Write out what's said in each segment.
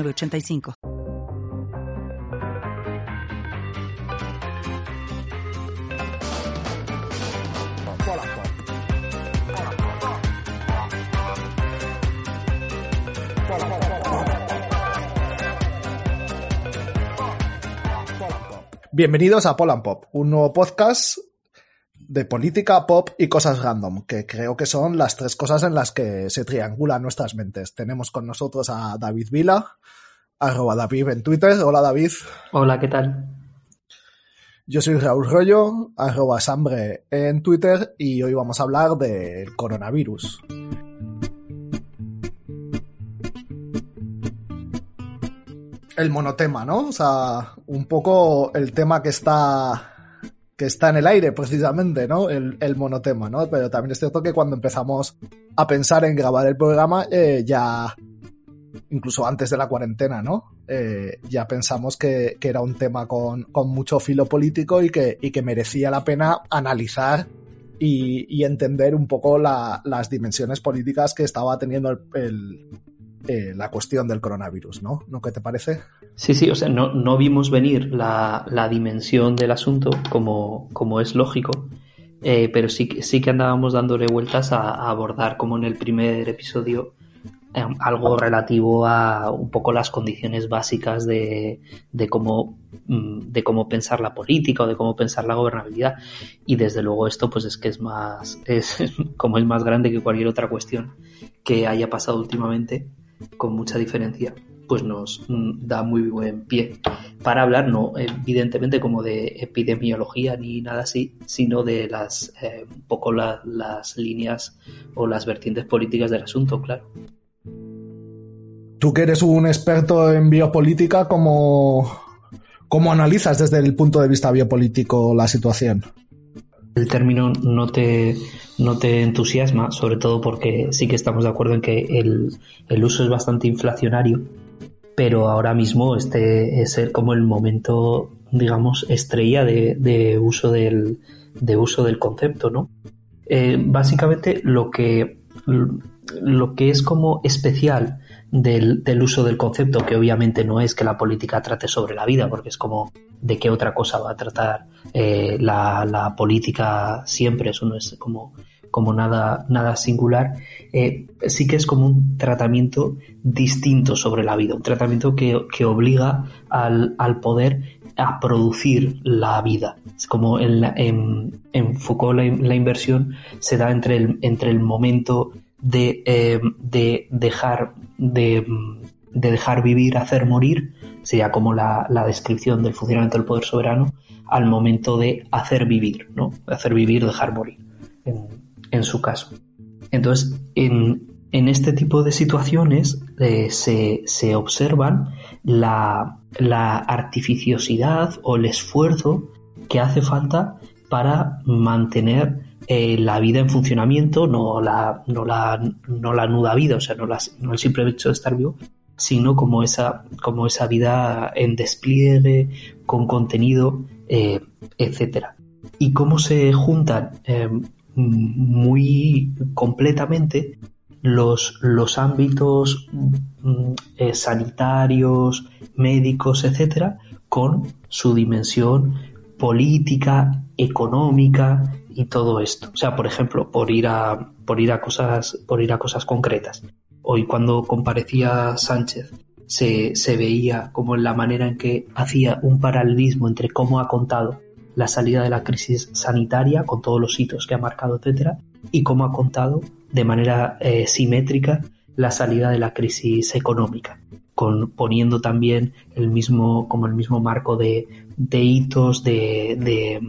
85 Bienvenidos a Poland Pop, un nuevo podcast de política, pop y cosas random, que creo que son las tres cosas en las que se triangulan nuestras mentes. Tenemos con nosotros a David Vila, arroba David en Twitter. Hola David. Hola, ¿qué tal? Yo soy Raúl Rollo, arroba Sambre en Twitter y hoy vamos a hablar del coronavirus. El monotema, ¿no? O sea, un poco el tema que está que está en el aire precisamente, ¿no? El, monotema, ¿no? Pero también es cierto que cuando empezamos a pensar en grabar el programa, eh, ya, incluso antes de la cuarentena, ¿no? Eh, ya pensamos que, era un tema con, mucho filo político y que, y que merecía la pena analizar y, entender un poco las dimensiones políticas que estaba teniendo el, eh, la cuestión del coronavirus, ¿no? ¿No qué te parece? Sí, sí, o sea, no, no vimos venir la, la, dimensión del asunto como, como es lógico, eh, pero sí, sí que andábamos dándole vueltas a, abordar, como en el primer episodio, em, algo relativo a un poco las condiciones básicas de, de, cómo, mm, de cómo pensar la política o de cómo pensar la gobernabilidad. Y desde luego esto pues es que es más, es como es más grande que cualquier otra cuestión que haya pasado últimamente con mucha diferencia, pues nos mm, da muy buen pie para hablar, no evidentemente como de epidemiología ni nada así, sino de las eh, un poco las líneas o las vertientes políticas del asunto, claro. Tú que eres un experto en biopolítica, ¿cómo, cómo analizas desde el punto de vista biopolítico la situación? El término no te, no te entusiasma, sobre todo porque sí que estamos de acuerdo en que el, uso es bastante inflacionario, pero ahora mismo este es el, como el momento, digamos, estrella de, uso, del, de uso del concepto, ¿no? Eh, básicamente lo que, lo que es como especial del, del, uso del concepto, que obviamente no es que la política trate sobre la vida, porque es como de qué otra cosa va a tratar eh, la, la, política siempre, eso no es como, como nada, nada singular, eh, sí que es como un tratamiento distinto sobre la vida, un tratamiento que, que obliga al, al, poder a producir la vida. Es como en, en, en Foucault la, la, inversión se da entre el, entre el momento de, eh, de dejar de, de, dejar vivir, hacer morir, sería como la, la, descripción del funcionamiento del poder soberano, al momento de hacer vivir, ¿no? Hacer vivir, dejar morir, en, en su caso. Entonces, en, en, este tipo de situaciones eh, se, se, observan la, la artificiosidad o el esfuerzo que hace falta para mantener eh, la vida en funcionamiento, no la, no la, no la nuda vida, o sea, no, el simple hecho de estar vivo, sino como esa, como esa vida en despliegue, con contenido, eh, etcétera. Y cómo se juntan eh, muy completamente los, los ámbitos mm, sanitarios, médicos, etcétera, con su dimensión política, económica, y todo esto. O sea, por ejemplo, por ir a, por ir a cosas, por ir a cosas concretas. Hoy cuando comparecía Sánchez se, se veía como en la manera en que hacía un paralelismo entre cómo ha contado la salida de la crisis sanitaria con todos los hitos que ha marcado, etcétera, y cómo ha contado de manera eh, simétrica la salida de la crisis económica, poniendo también el mismo, como el mismo marco de, hitos, de,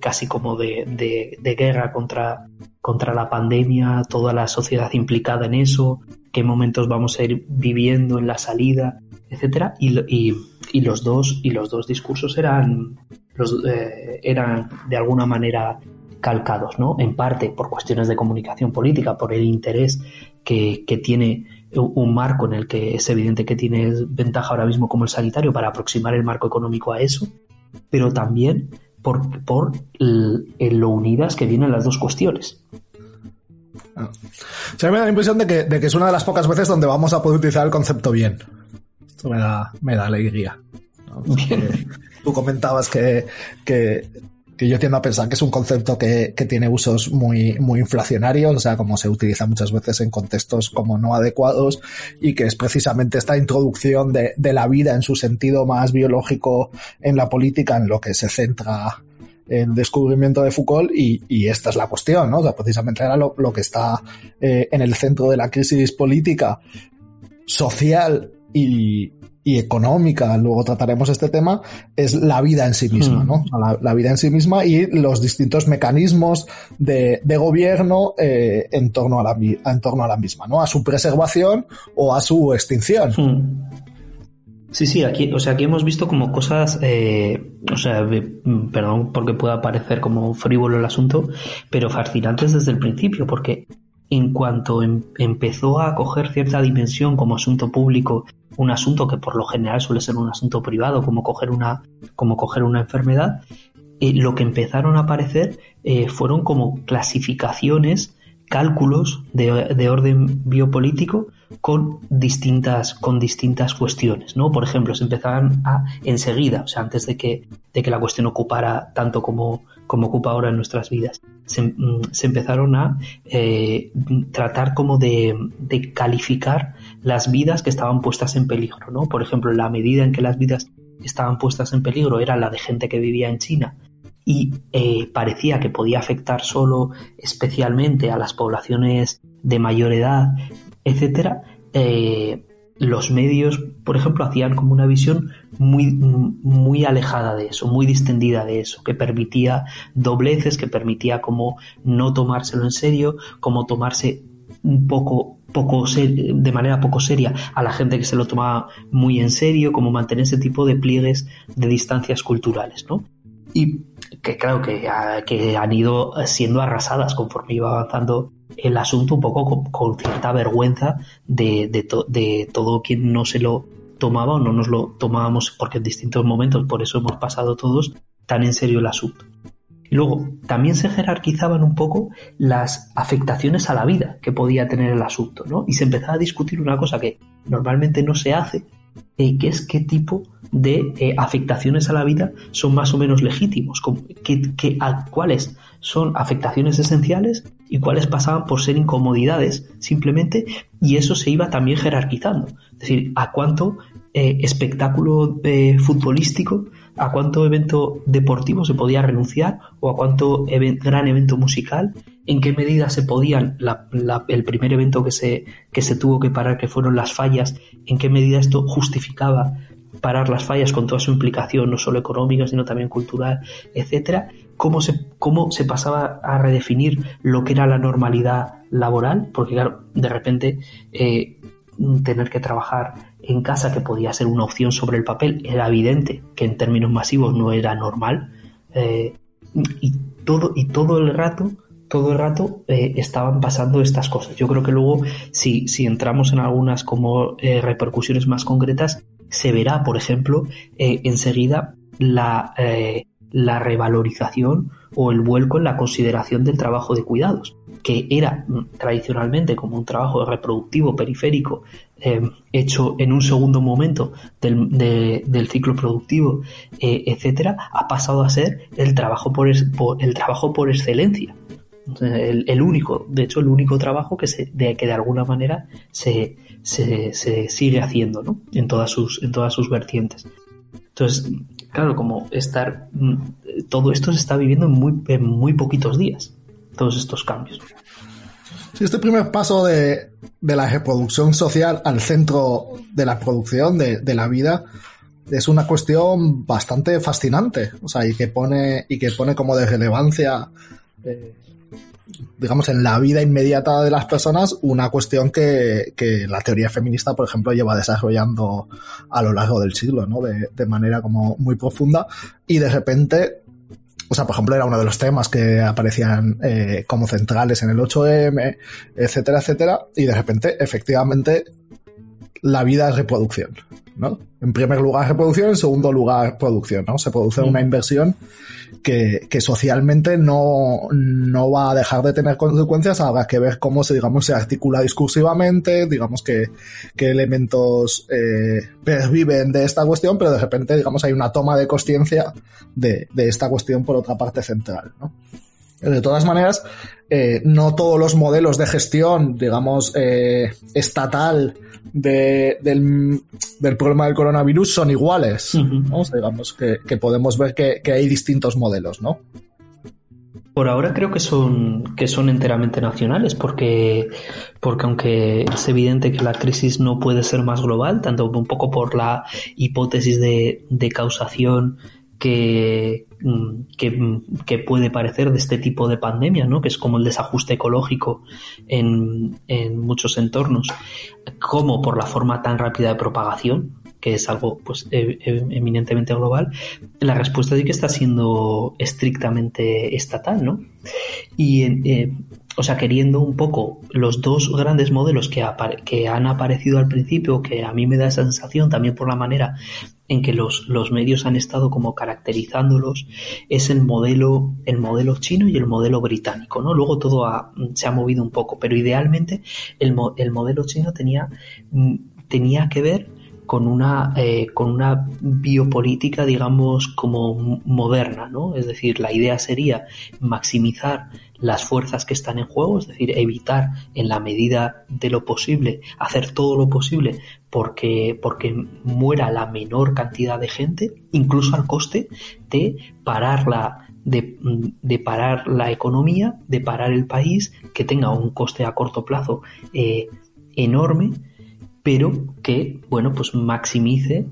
casi como de, guerra contra, contra la pandemia, toda la sociedad implicada en eso, qué momentos vamos a ir viviendo en la salida, etcétera, y, los dos y los dos discursos eran los, eh, eran de alguna manera calcados, ¿no? En parte por cuestiones de comunicación política, por el interés que tiene un marco en el que es evidente que tiene ventaja ahora mismo como el sanitario para aproximar el marco económico a eso, pero también por, por lo unidas que vienen las dos cuestiones. Ah. me da la impresión de que, de que, es una de las pocas veces donde vamos a poder utilizar el concepto bien. Esto me da, me da alegría. Tú comentabas que, que que yo tiendo a pensar que es un concepto que, tiene usos muy, muy inflacionarios, o sea, como se utiliza muchas veces en contextos como no adecuados, y que es precisamente esta introducción de, la vida en su sentido más biológico en la política, en lo que se centra el descubrimiento de Foucault y, esta es la cuestión, ¿no? O sea, precisamente era lo, que está eh, en el centro de la crisis política, social y, y económica, luego trataremos este tema, es la vida en sí misma, hmm. ¿no? La, vida en sí misma y los distintos mecanismos de, gobierno eh, en, torno a la, en torno a la misma, ¿no? A su preservación o a su extinción. Hmm. Sí, sí, aquí, o sea, aquí hemos visto como cosas, eh, o sea, perdón porque pueda parecer como frívolo el asunto, pero fascinantes desde el principio, porque en cuanto em, empezó a coger cierta dimensión como asunto público un asunto que por lo general suele ser un asunto privado, como coger una, como coger una enfermedad, eh, lo que empezaron a aparecer eh, fueron como clasificaciones, cálculos de, orden biopolítico con distintas, con distintas cuestiones, ¿no? Por ejemplo, se empezaban a enseguida, o sea, antes de que, de que la cuestión ocupara tanto como, como ocupa ahora en nuestras vidas, se, mm, empezaron a eh, tratar como de, de, calificar las vidas que estaban puestas en peligro, ¿no? Por ejemplo, la medida en que las vidas estaban puestas en peligro era la de gente que vivía en China y eh, parecía que podía afectar solo especialmente a las poblaciones de mayor edad, etcétera, eh, los medios, por ejemplo, hacían como una visión muy, muy alejada de eso, muy distendida de eso, que permitía dobleces, que permitía como no tomárselo en serio, como tomarse un poco poco de manera poco seria a la gente que se lo tomaba muy en serio, como mantener ese tipo de pliegues de distancias culturales, ¿no? Y que claro que, que han ido siendo arrasadas conforme iba avanzando el asunto un poco con, cierta vergüenza de, de, todo quien no se lo tomaba o no nos lo tomábamos porque en distintos momentos, por eso hemos pasado todos tan en serio el asunto. Y luego, también se jerarquizaban un poco las afectaciones a la vida que podía tener el asunto, ¿no? Y se empezaba a discutir una cosa que normalmente no se hace, eh, que es qué tipo de eh, afectaciones a la vida son más o menos legítimos, que, cuáles son afectaciones esenciales y cuáles pasaban por ser incomodidades simplemente, y eso se iba también jerarquizando. Es decir, a cuánto eh, espectáculo futbolístico, a cuánto evento deportivo se podía renunciar o a cuánto gran evento musical en qué medida se podían, el primer evento que se, que se tuvo que parar, que fueron las fallas, en qué medida esto justificaba parar las fallas con toda su implicación, no solo económica, sino también cultural, etcétera, cómo se, cómo se pasaba a redefinir lo que era la normalidad laboral, porque claro, de repente eh, tener que trabajar en casa, que podía ser una opción sobre el papel, era evidente que en términos masivos no era normal, eh, y todo, y todo el rato todo el rato eh, estaban pasando estas cosas. Yo creo que luego, si, si entramos en algunas como eh, repercusiones más concretas, se verá, por ejemplo, enseguida la, la revalorización o el vuelco en la consideración del trabajo de cuidados, que era mm, tradicionalmente como un trabajo reproductivo periférico hecho en un segundo momento del, ciclo productivo, etcétera, ha pasado a ser el trabajo por, el trabajo por excelencia el, único, de hecho, el único trabajo que, se, de, que de alguna manera se, se, sigue haciendo, ¿no? En todas sus, en todas sus vertientes. Entonces, claro, como estar, mm, todo esto se está viviendo en muy, en muy poquitos días, todos estos cambios. Sí, este primer paso de, de la reproducción social al centro de la producción de, de, la vida es una cuestión bastante fascinante, o sea, y que pone, y que pone como de relevancia eh, digamos, en la vida inmediata de las personas una cuestión que, que la teoría feminista, por ejemplo, lleva desarrollando a lo largo del siglo, ¿no? De, de manera como muy profunda. Y de repente o sea, por ejemplo, era uno de los temas que aparecían eh, como centrales en el 8M, etcétera, etcétera, y de repente, efectivamente, la vida es reproducción, ¿no? En primer lugar reproducción, en segundo lugar producción, ¿no? Se produce una inversión que, que socialmente no, no va a dejar de tener consecuencias, habrá que ver cómo se, digamos, se articula discursivamente, digamos que, qué elementos eh, perviven de esta cuestión, pero de repente, digamos, hay una toma de conciencia de, de esta cuestión por otra parte central, ¿no? De todas maneras, eh, no todos los modelos de gestión, digamos, eh, estatal de, del, del, problema del coronavirus son iguales. ¿no? digamos que, que, podemos ver que, que, hay distintos modelos, ¿no? Por ahora creo que son, que son enteramente nacionales, porque, porque aunque es evidente que la crisis no puede ser más global, tanto un poco por la hipótesis de, de causación que, mm, mm, que, puede parecer de este tipo de pandemia, ¿no? que es como el desajuste ecológico en, en muchos entornos, como por la forma tan rápida de propagación, que es algo pues e, e, eminentemente global, la respuesta sí que está siendo estrictamente estatal, ¿no? Y eh, o sea, queriendo un poco los dos grandes modelos que, que, han aparecido al principio, que a mí me da esa sensación también por la manera en que los, los medios han estado como caracterizándolos, es el modelo, el modelo chino y el modelo británico, ¿no? Luego todo ha, se ha movido un poco, pero idealmente el, el modelo chino tenía, mm, tenía que ver con una, eh, con una biopolítica, digamos, como moderna, ¿no? Es decir, la idea sería maximizar las fuerzas que están en juego, es decir, evitar en la medida de lo posible, hacer todo lo posible porque, porque muera la menor cantidad de gente, incluso al coste de parar la, de, de, parar la economía, de parar el país, que tenga un coste a corto plazo eh, enorme, pero que, bueno, pues maximice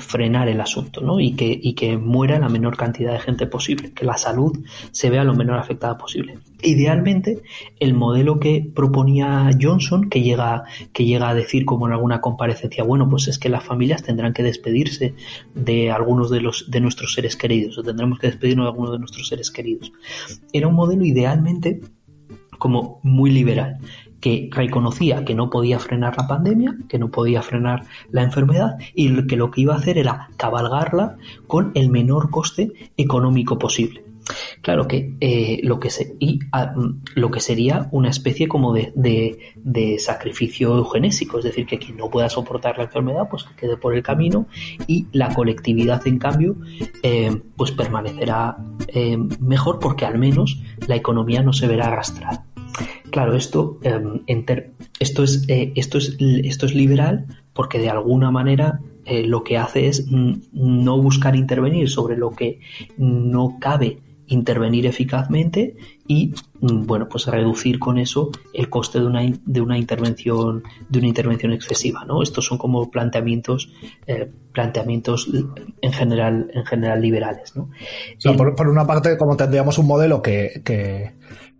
frenar el asunto ¿no? y, que, y que muera la menor cantidad de gente posible, que la salud se vea lo menor afectada posible. Idealmente, el modelo que proponía Johnson, que llega, que llega a decir como en alguna comparecencia, bueno, pues es que las familias tendrán que despedirse de algunos de, los, de nuestros seres queridos, o tendremos que despedirnos de algunos de nuestros seres queridos. Era un modelo idealmente como muy liberal que reconocía que no podía frenar la pandemia, que no podía frenar la enfermedad y que lo que iba a hacer era cabalgarla con el menor coste económico posible. Claro que eh, lo que se, y, a, lo que sería una especie como de, de, de, sacrificio eugenésico, es decir, que quien no pueda soportar la enfermedad, pues que quede por el camino y la colectividad, en cambio, eh, pues permanecerá eh, mejor porque al menos la economía no se verá arrastrada. Claro, esto, eh, esto, es, eh, esto, es, esto es liberal porque de alguna manera eh, lo que hace es no buscar intervenir sobre lo que no cabe intervenir eficazmente y mm, bueno pues reducir con eso el coste de una, de una intervención de una intervención excesiva no estos son como planteamientos eh, planteamientos en general en general liberales no o sea, por, por, una parte como tendríamos un modelo que, que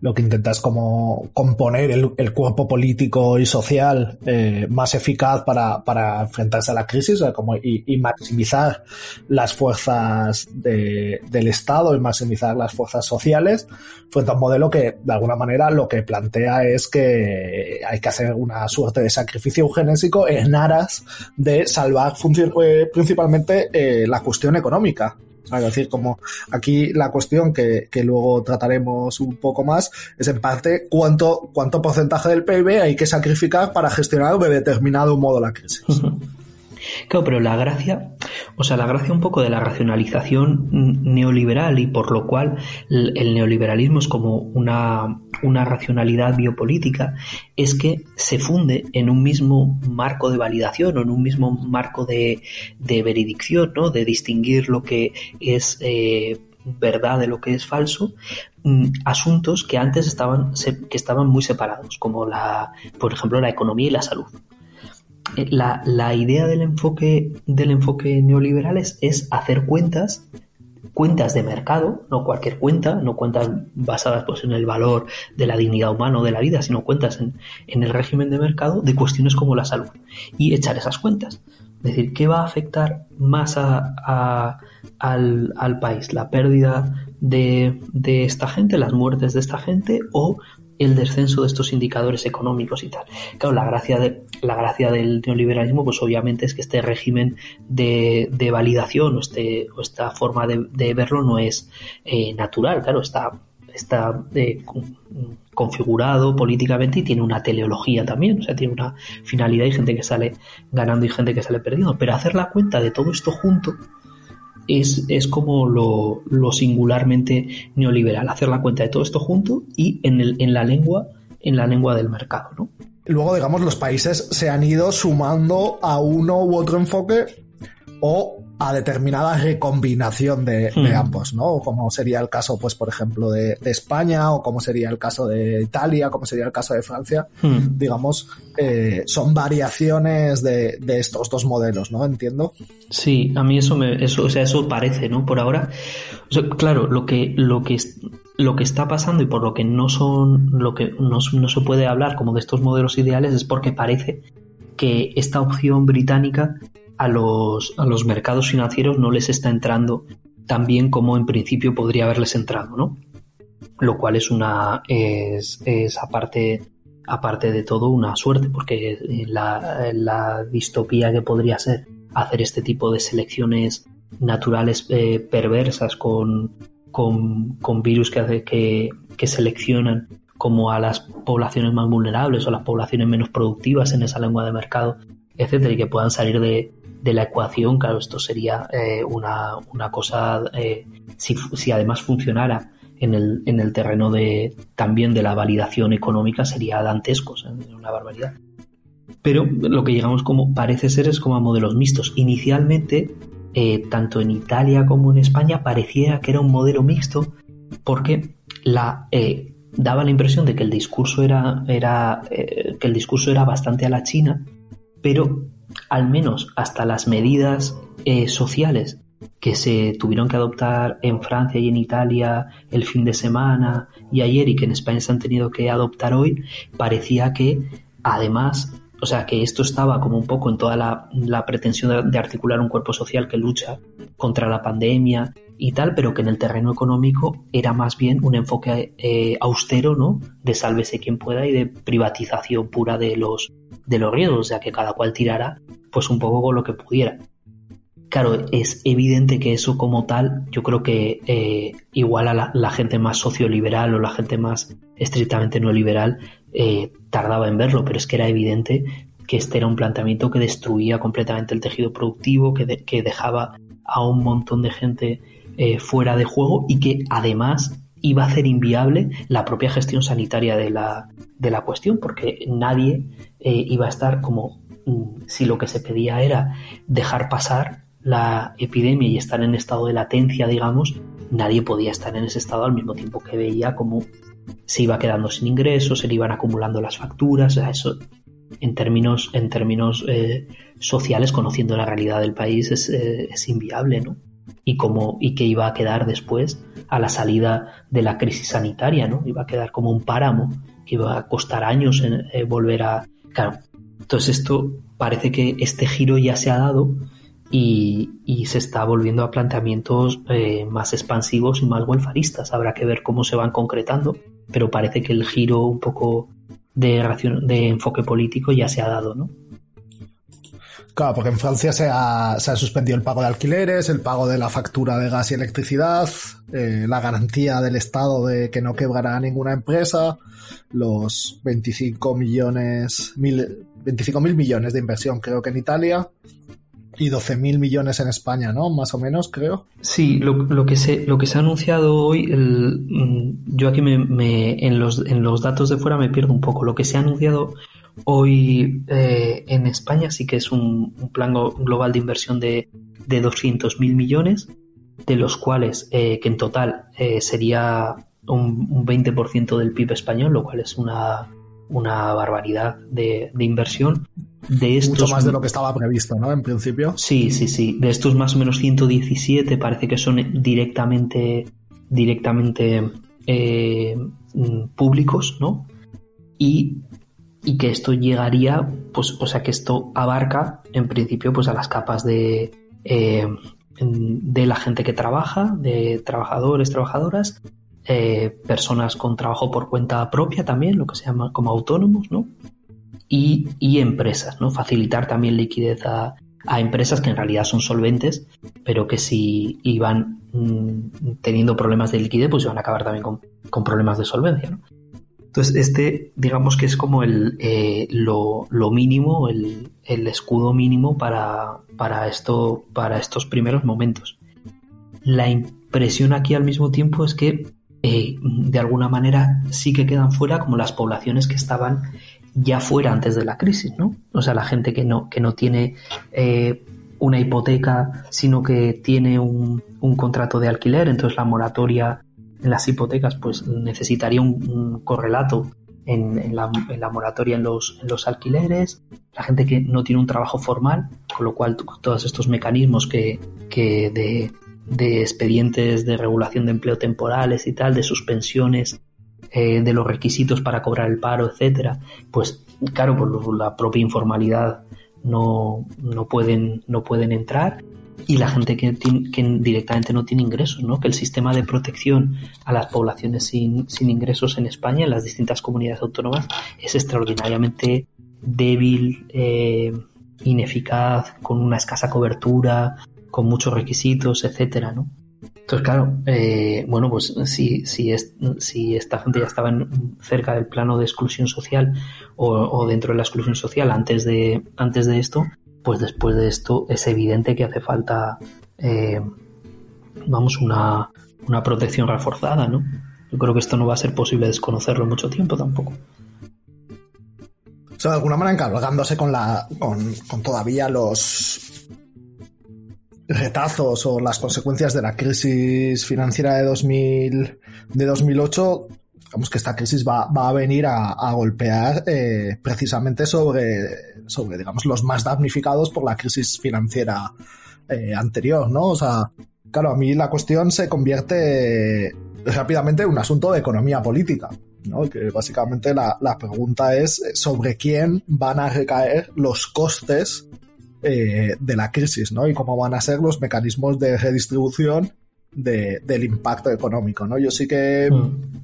lo que intenta es como componer el, el cuerpo político y social eh, más eficaz para, para, enfrentarse a la crisis como, y, y, maximizar las fuerzas de, del Estado y maximizar las fuerzas sociales frente un modelo que de alguna manera lo que plantea es que hay que hacer una suerte de sacrificio eugenésico en aras de salvar eh, principalmente eh, la cuestión económica. Es decir, como aquí la cuestión que, que, luego trataremos un poco más es en parte cuánto, cuánto porcentaje del PIB hay que sacrificar para gestionar de determinado modo la crisis. Claro, pero la gracia, o sea, la gracia un poco de la racionalización neoliberal y por lo cual el neoliberalismo es como una, una racionalidad biopolítica, es que se funde en un mismo marco de validación o en un mismo marco de, de veredicción, ¿no? De distinguir lo que es eh, verdad de lo que es falso, asuntos que antes estaban, que estaban muy separados, como la, por ejemplo, la economía y la salud. Eh, la, la idea del enfoque, del enfoque neoliberal es, hacer cuentas cuentas de mercado, no cualquier cuenta, no cuentas basadas pues, en el valor de la dignidad humana o de la vida, sino cuentas en, el régimen de mercado de cuestiones como la salud y echar esas cuentas. Es decir, ¿qué va a afectar más a, al, país? ¿La pérdida de, de esta gente, las muertes de esta gente o el descenso de estos indicadores económicos y tal. Claro, la gracia, de, la gracia del neoliberalismo, pues obviamente es que este régimen de, de validación o, este, o esta forma de, verlo no es eh, natural, claro, está, está eh, configurado políticamente y tiene una teleología también, o sea, tiene una finalidad y gente que sale ganando y gente que sale perdiendo, pero hacer la cuenta de todo esto junto, es, es como lo, lo, singularmente neoliberal, hacer la cuenta de todo esto junto y en, el, en la lengua, en la lengua del mercado, ¿no? Luego, digamos, los países se han ido sumando a uno u otro enfoque o a determinada recombinación de, hmm. ambos, ¿no? Como sería el caso, pues, por ejemplo, de, España, o como sería el caso de Italia, como sería el caso de Francia, hmm. digamos, eh, son variaciones de, estos dos modelos, ¿no? Entiendo. Sí, a mí eso me, eso, o sea, eso parece, ¿no? Por ahora, claro, lo que, lo que, lo que está pasando y por lo que no son, lo que no, no se puede hablar como de estos modelos ideales es porque parece que esta opción británica a los, a los mercados financieros no les está entrando tan bien como en principio podría haberles entrado, ¿no? Lo cual es una es, es aparte, aparte de todo una suerte, porque la, la distopía que podría ser hacer este tipo de selecciones naturales eh, perversas con, con, con, virus que, hace, que, que seleccionan como a las poblaciones más vulnerables o las poblaciones menos productivas en esa lengua de mercado, etcétera, y que puedan salir de, de la ecuación, claro, esto sería eh, una, una, cosa, eh, si, si, además funcionara en el, en el terreno de también de la validación económica, sería dantesco, una barbaridad. Pero lo que llegamos como parece ser es como a modelos mixtos. Inicialmente, eh, tanto en Italia como en España, parecía que era un modelo mixto porque la, daba la impresión de que el discurso era, era que el discurso era bastante a la China, pero al menos hasta las medidas eh, sociales que se tuvieron que adoptar en Francia y en Italia el fin de semana y ayer y que en España se han tenido que adoptar hoy, parecía que además, o sea, que esto estaba como un poco en toda la, pretensión de, articular un cuerpo social que lucha contra la pandemia y tal, pero que en el terreno económico era más bien un enfoque eh, austero, ¿no? De sálvese quien pueda y de privatización pura de los de los riesgos, o sea que cada cual tirara pues un poco con lo que pudiera. Claro, es evidente que eso como tal, yo creo que eh, igual a la, gente más socioliberal o la gente más estrictamente neoliberal eh, tardaba en verlo, pero es que era evidente que este era un planteamiento que destruía completamente el tejido productivo, que, que dejaba a un montón de gente eh, fuera de juego y que además iba a hacer inviable la propia gestión sanitaria de la, de la cuestión, porque nadie eh, iba a estar como mm, si lo que se pedía era dejar pasar la epidemia y estar en estado de latencia, digamos, nadie podía estar en ese estado al mismo tiempo que veía como se iba quedando sin ingresos, se le iban acumulando las facturas, eso en términos, en términos eh, sociales, conociendo la realidad del país, es, eh, es inviable, ¿no? Y, como, y que iba a quedar después a la salida de la crisis sanitaria, ¿no? Iba a quedar como un páramo que iba a costar años en, volver a... Claro, entonces esto parece que este giro ya se ha dado y, se está volviendo a planteamientos eh, más expansivos y más welfaristas. Habrá que ver cómo se van concretando, pero parece que el giro un poco de, de enfoque político ya se ha dado, ¿no? Claro, porque en Francia se ha, se ha, suspendido el pago de alquileres, el pago de la factura de gas y electricidad, eh, la garantía del Estado de que no quebrará ninguna empresa, los 25 millones, mil, 25 mil millones de inversión creo que en Italia y 12 mil millones en España, ¿no? Más o menos, creo. Sí, lo, lo, que, se, lo que se ha anunciado hoy, el, mm, yo aquí me, me, en, los, en los datos de fuera me pierdo un poco. Lo que se ha anunciado Hoy eh, en España sí que es un, plan global de inversión de, de 200.000 millones, de los cuales eh, que en total eh, sería un, 20% del PIB español, lo cual es una, una barbaridad de, inversión. de estos... Mucho más de lo que estaba previsto, ¿no? En principio. Sí, sí, sí. De estos más o menos 117 parece que son directamente, directamente eh, mm, públicos, ¿no? Y, y, que esto llegaría, pues, o sea, que esto abarca, en principio, pues a las capas de, eh, de la gente que trabaja, de trabajadores, trabajadoras, eh, personas con trabajo por cuenta propia también, lo que se llama como autónomos, ¿no? Y, y empresas, ¿no? Facilitar también liquidez a, a, empresas que en realidad son solventes, pero que si iban mmm, teniendo problemas de liquidez, pues iban a acabar también con, con problemas de solvencia, ¿no? Entonces, este, digamos que es como el, eh, lo, lo, mínimo, el, el, escudo mínimo para, para, esto, para estos primeros momentos. La impresión aquí al mismo tiempo es que eh, de alguna manera sí que quedan fuera como las poblaciones que estaban ya fuera antes de la crisis, ¿no? O sea, la gente que no, que no tiene eh, una hipoteca, sino que tiene un, un contrato de alquiler, entonces la moratoria las hipotecas, pues necesitaría un, un correlato en, en, la, en, la, moratoria en los, en los, alquileres, la gente que no tiene un trabajo formal, con lo cual todos estos mecanismos que, que de, de, expedientes de regulación de empleo temporales y tal, de suspensiones eh, de los requisitos para cobrar el paro, etcétera, pues claro, por la propia informalidad no, no, pueden, no pueden entrar y la gente que, directamente no tiene ingresos, ¿no? Que el sistema de protección a las poblaciones sin, sin, ingresos en España, en las distintas comunidades autónomas, es extraordinariamente débil, eh, ineficaz, con una escasa cobertura, con muchos requisitos, etcétera, ¿no? Entonces, claro, eh, bueno, pues si, si, si esta gente ya estaba en, cerca del plano de exclusión social o, o, dentro de la exclusión social antes de, antes de esto, pues después de esto es evidente que hace falta, eh, vamos, una, una, protección reforzada, ¿no? Yo creo que esto no va a ser posible desconocerlo mucho tiempo tampoco. O de alguna manera encargándose con, la, con, con todavía los retazos o las consecuencias de la crisis financiera de, 2000, de 2008, digamos que esta crisis va, va a venir a, a golpear eh, precisamente sobre, sobre, digamos, los más damnificados por la crisis financiera eh, anterior, ¿no? O sea, claro, a mí la cuestión se convierte rápidamente en un asunto de economía política, ¿no? Que básicamente la, la pregunta es sobre quién van a recaer los costes eh, de la crisis, ¿no? Y cómo van a ser los mecanismos de redistribución de, del impacto económico, ¿no? Yo sí que mm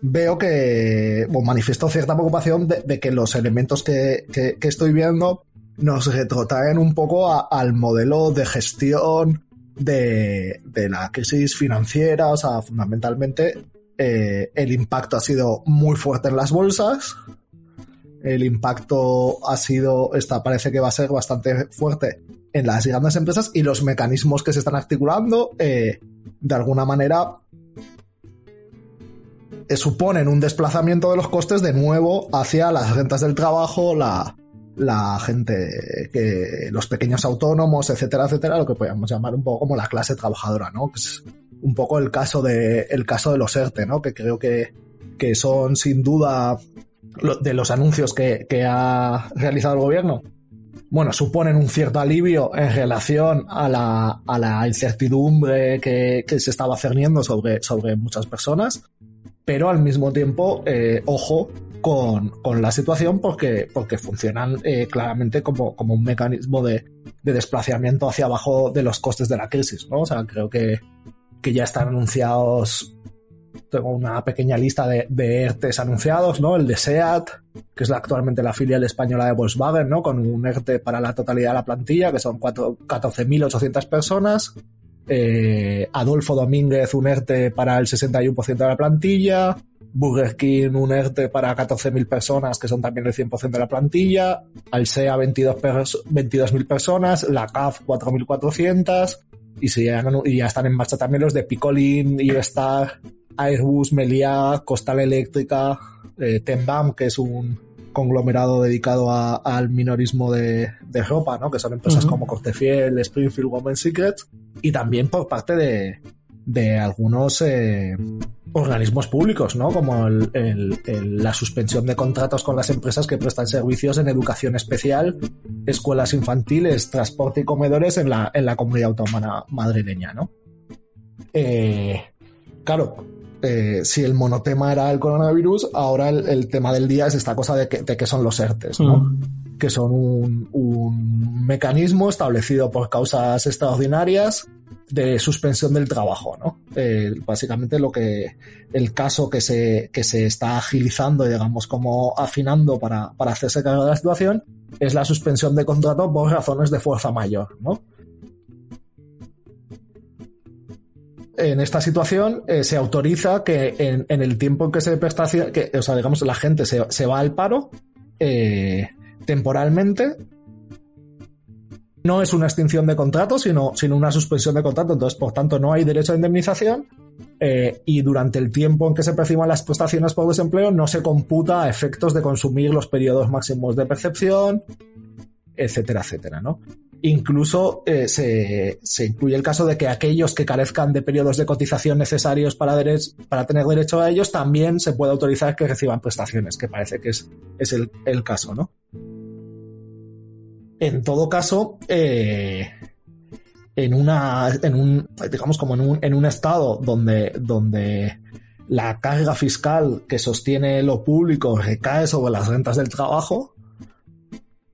veo que manifiesto cierta preocupación de, que los elementos que, que, estoy viendo nos retrotraen un poco al modelo de gestión de, de, la crisis financiera, o sea, fundamentalmente eh, el impacto ha sido muy fuerte en las bolsas, el impacto ha sido, esta parece que va a ser bastante fuerte en las grandes empresas y los mecanismos que se están articulando, eh, de alguna manera, suponen un desplazamiento de los costes de nuevo hacia las rentas del trabajo, la, la gente que los pequeños autónomos, etcétera, etcétera, lo que podríamos llamar un poco como la clase trabajadora, ¿no? Que es un poco el caso de el caso de los ERTE, ¿no? Que creo que, que son sin duda de los anuncios que, que ha realizado el gobierno. Bueno, suponen un cierto alivio en relación a la, a la incertidumbre que, que se estaba cerniendo sobre, sobre muchas personas pero al mismo tiempo, eh, ojo con, con, la situación porque, porque funcionan eh, claramente como, como, un mecanismo de, de, desplazamiento hacia abajo de los costes de la crisis, ¿no? O sea, creo que, que ya están anunciados, tengo una pequeña lista de, de ERTES anunciados, ¿no? El de SEAT, que es actualmente la filial española de Volkswagen, ¿no? Con un ERTE para la totalidad de la plantilla, que son 14.800 personas eh, Adolfo Domínguez un ERTE para el 61% de la plantilla, Burger King un ERTE para 14.000 personas, que son también el 100% de la plantilla, Alsea 22.000 22 personas, la CAF 4.400, y, si ya, y ya están en marcha también los de Picolin, Iberostar, Airbus, Meliá, Costal Eléctrica, eh, Tembam, que es un conglomerado dedicado a, al minorismo de, de, ropa, ¿no? Que son empresas uh -huh. como Cortefiel, Springfield, Women's Secret, y también por parte de, de algunos, eh, organismos públicos, ¿no? Como la suspensión de contratos con las empresas que prestan servicios en educación especial, escuelas infantiles, transporte y comedores en la, en la comunidad autónoma madrileña, ¿no? Eh, claro, eh, si el monotema era el coronavirus, ahora el, tema del día es esta cosa de que, son los ERTES, ¿no? Mm. Que son un, un mecanismo establecido por causas extraordinarias de suspensión del trabajo, ¿no? Eh, básicamente lo que el caso que se, que se está agilizando digamos como afinando para, para hacerse cargo de la situación es la suspensión de contrato por razones de fuerza mayor, ¿no? En esta situación eh, se autoriza que en, el tiempo que se presta, que, o sea, digamos, la gente se, se va al paro eh, temporalmente no es una extinción de contrato, sino, sino una suspensión de contrato. Entonces, por tanto, no hay derecho a indemnización eh, y durante el tiempo en que se perciban las prestaciones por desempleo no se computa a efectos de consumir los periodos máximos de percepción, etcétera, etcétera, ¿no? Incluso eh, se, incluye el caso de que aquellos que carezcan de periodos de cotización necesarios para, para tener derecho a ellos también se puede autorizar que reciban prestaciones, que parece que es, es el, el caso, ¿no? En todo caso, eh, en una, en un, digamos como en un, en un estado donde, donde la carga fiscal que sostiene lo público recae sobre las rentas del trabajo,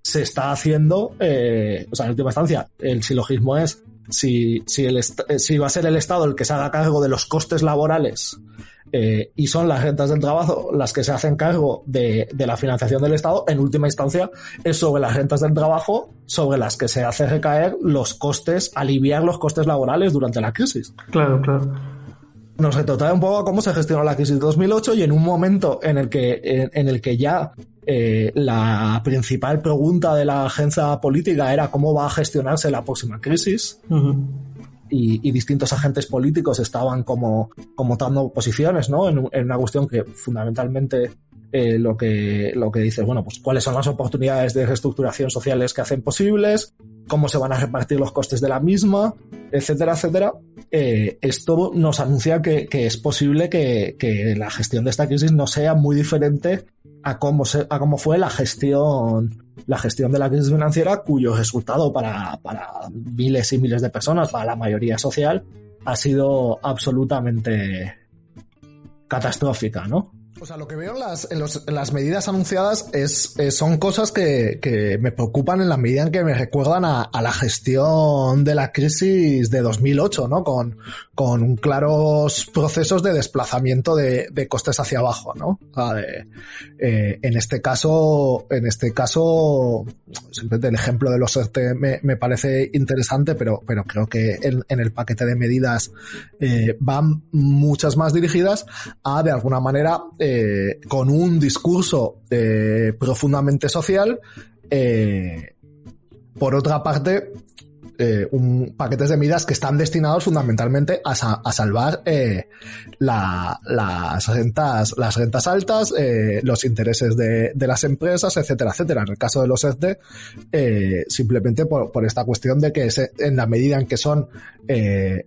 se está haciendo, eh, o sea, en última instancia, el silogismo es si, si, el, si va a ser el Estado el que se haga cargo de los costes laborales eh, y son las rentas del trabajo las que se hacen cargo de, la financiación del Estado, en última instancia es sobre las rentas del trabajo sobre las que se hace recaer los costes, aliviar los costes laborales durante la crisis. Claro, claro. Nos retrotrae un poco a cómo se gestionó la crisis de 2008 y en un momento en el que, en, el que ya eh, la principal pregunta de la agencia política era cómo va a gestionarse la próxima crisis y, distintos agentes políticos estaban como, como dando posiciones, ¿no? En, una cuestión que fundamentalmente eh, lo que lo que dice, bueno, pues cuáles son las oportunidades de reestructuración sociales que hacen posibles, cómo se van a repartir los costes de la misma, etcétera, etcétera. Eh, esto nos anuncia que, que es posible que, que, la gestión de esta crisis no sea muy diferente a cómo, se, a cómo fue la gestión la gestión de la crisis financiera, cuyo resultado para, para miles y miles de personas, para la mayoría social, ha sido absolutamente catastrófica, ¿no? O sea, lo que veo en las, en las medidas anunciadas es, son cosas que, me preocupan en la medida en que me recuerdan a, la gestión de la crisis de 2008, ¿no? Con, con claros procesos de desplazamiento de, costes hacia abajo, ¿no? eh, en este caso, en este caso, simplemente el ejemplo de los ERTE me, me parece interesante, pero, pero creo que en, el paquete de medidas eh, van muchas más dirigidas a, de alguna manera, eh, con un discurso eh, profundamente social, eh, por otra parte, eh, un, paquetes de medidas que están destinados fundamentalmente a, a salvar eh, la, las rentas, las rentas altas, eh, los intereses de, de, las empresas, etcétera, etcétera. En el caso de los EFD, eh, simplemente por, por, esta cuestión de que en la medida en que son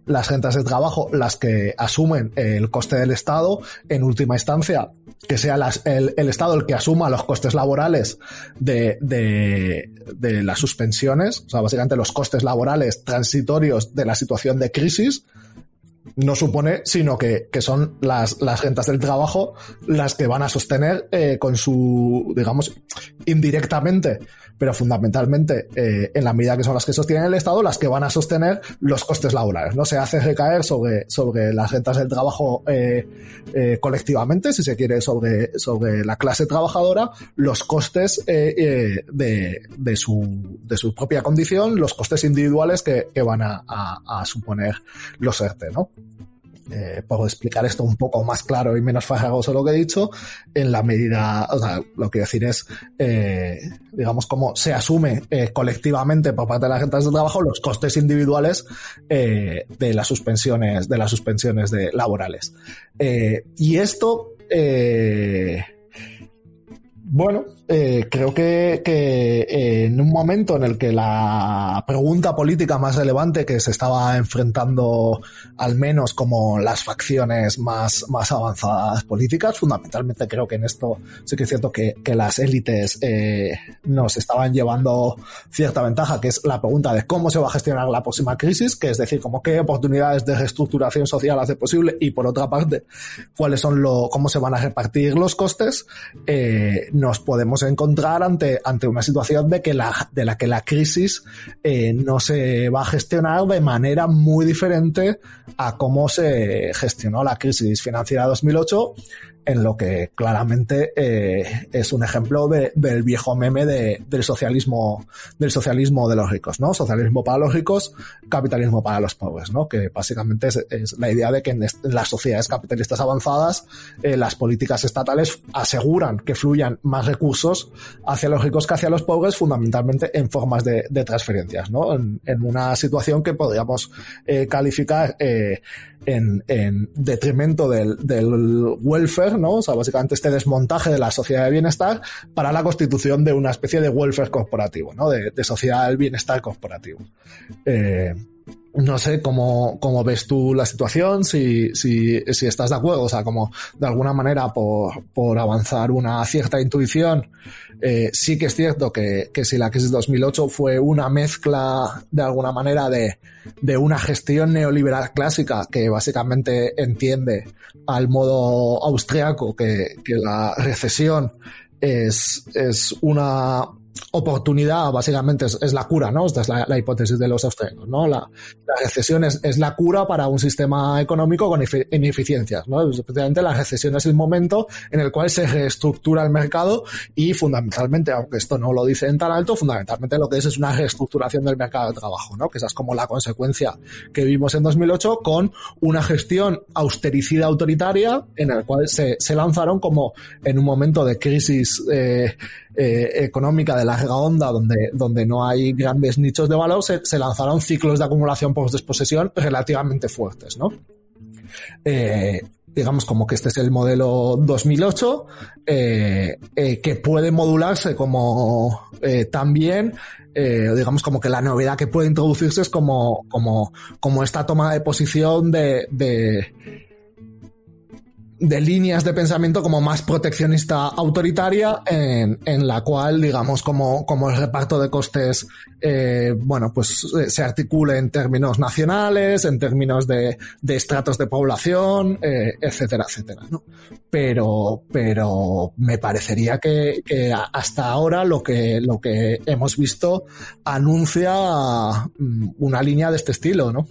las rentas de trabajo las que asumen el coste del Estado, en última instancia, que sea el, el, Estado el que asuma los costes laborales de, de, de las suspensiones, o sea, básicamente los costes laborales laborales transitorios de la situación de crisis, no supone sino que, que son las, las rentas del trabajo las que van a sostener eh, con su, digamos, indirectamente pero fundamentalmente eh, en la medida que son las que sostienen el Estado, las que van a sostener los costes laborales. No se hace recaer sobre, sobre las rentas del trabajo eh, eh, colectivamente, si se quiere, sobre, sobre la clase trabajadora, los costes eh, eh, de, de, su, de su propia condición, los costes individuales que, que van a, a, a suponer los ERTE, ¿no? Eh, por explicar esto un poco más claro y menos farragoso lo que he dicho, en la medida, o sea, lo que decir es, eh, digamos, cómo se asume eh, colectivamente por parte de las rentas de trabajo los costes individuales eh, de las suspensiones, de las suspensiones de laborales. Eh, y esto, eh, bueno, eh, creo que, que eh, en un momento en el que la pregunta política más relevante que se estaba enfrentando al menos como las facciones más, más avanzadas políticas, fundamentalmente creo que en esto sí que es cierto que, que las élites eh, nos estaban llevando cierta ventaja, que es la pregunta de cómo se va a gestionar la próxima crisis, que es decir, como qué oportunidades de reestructuración social hace posible y por otra parte, cuáles son lo, cómo se van a repartir los costes, eh, nos podemos encontrar ante, ante una situación de, que la, de la que la crisis eh, no se va a gestionar de manera muy diferente a cómo se gestionó la crisis financiera 2008 en lo que claramente eh, es un ejemplo de, del viejo meme de, del socialismo del socialismo de los ricos, ¿no? Socialismo para los ricos, capitalismo para los pobres, ¿no? Que básicamente es, es la idea de que en, las sociedades capitalistas avanzadas eh, las políticas estatales aseguran que fluyan más recursos hacia los ricos que hacia los pobres, fundamentalmente en formas de, de transferencias, ¿no? En, en, una situación que podríamos eh, calificar eh, en, en detrimento del, del welfare, ¿no? O sea, básicamente este desmontaje de la sociedad de bienestar para la constitución de una especie de welfare corporativo, ¿no? De, de sociedad del bienestar corporativo. Eh, no sé cómo, cómo ves tú la situación, si, si, si estás de acuerdo, o sea, como de alguna manera por, por avanzar una cierta intuición, eh, sí que es cierto que, que si la crisis 2008 fue una mezcla de alguna manera de, de una gestión neoliberal clásica que básicamente entiende al modo austriaco que, que la recesión es, es una, oportunidad básicamente es, la cura, ¿no? Esta es la, hipótesis de los austriacos, ¿no? La, recesión es, es, la cura para un sistema económico con ineficiencias, ¿no? Especialmente la recesión es el momento en el cual se reestructura el mercado y fundamentalmente, aunque esto no lo dice en tan alto, fundamentalmente lo que es es una reestructuración del mercado de trabajo, ¿no? Que esa es como la consecuencia que vimos en 2008 con una gestión austericida autoritaria en el cual se, se lanzaron como en un momento de crisis eh, eh, económica de larga onda, donde, donde no hay grandes nichos de valor, se, se lanzaron ciclos de acumulación por desposesión relativamente fuertes, ¿no? Eh, digamos como que este es el modelo 2008, eh, que puede modularse como también, digamos como que la novedad que puede introducirse es como, como, como esta toma de posición de de líneas de pensamiento como más proteccionista autoritaria en, en la cual digamos como, como el reparto de costes eh, bueno pues eh, se articule en términos nacionales en términos de, de estratos de población eh, etcétera etcétera ¿no? pero pero me parecería que, que, hasta ahora lo que lo que hemos visto anuncia mm, una línea de este estilo no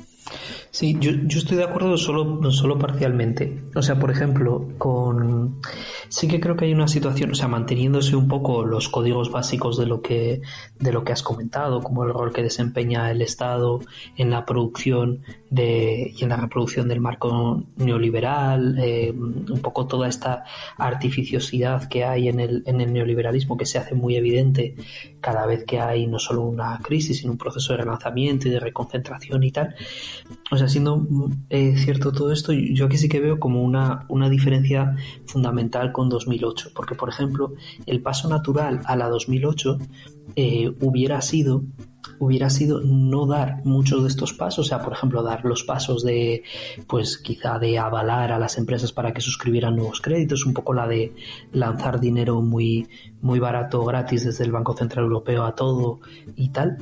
Sí, yo, yo, estoy de acuerdo solo, solo parcialmente. O sea, por ejemplo, con sí que creo que hay una situación, o sea, manteniéndose un poco los códigos básicos de lo que, de lo que has comentado, como el rol que desempeña el Estado en la producción de, y en la reproducción del marco neoliberal, eh, un poco toda esta artificiosidad que hay en el, en el neoliberalismo que se hace muy evidente cada vez que hay no solo una crisis, sino un proceso de relanzamiento y de reconcentración y tal. O sea, siendo eh, cierto todo esto, yo aquí sí que veo como una, una diferencia fundamental con 2008, porque por ejemplo, el paso natural a la 2008 eh, hubiera sido hubiera sido no dar muchos de estos pasos, o sea, por ejemplo, dar los pasos de, pues quizá de avalar a las empresas para que suscribieran nuevos créditos, un poco la de lanzar dinero muy, muy barato, gratis desde el Banco Central Europeo a todo y tal,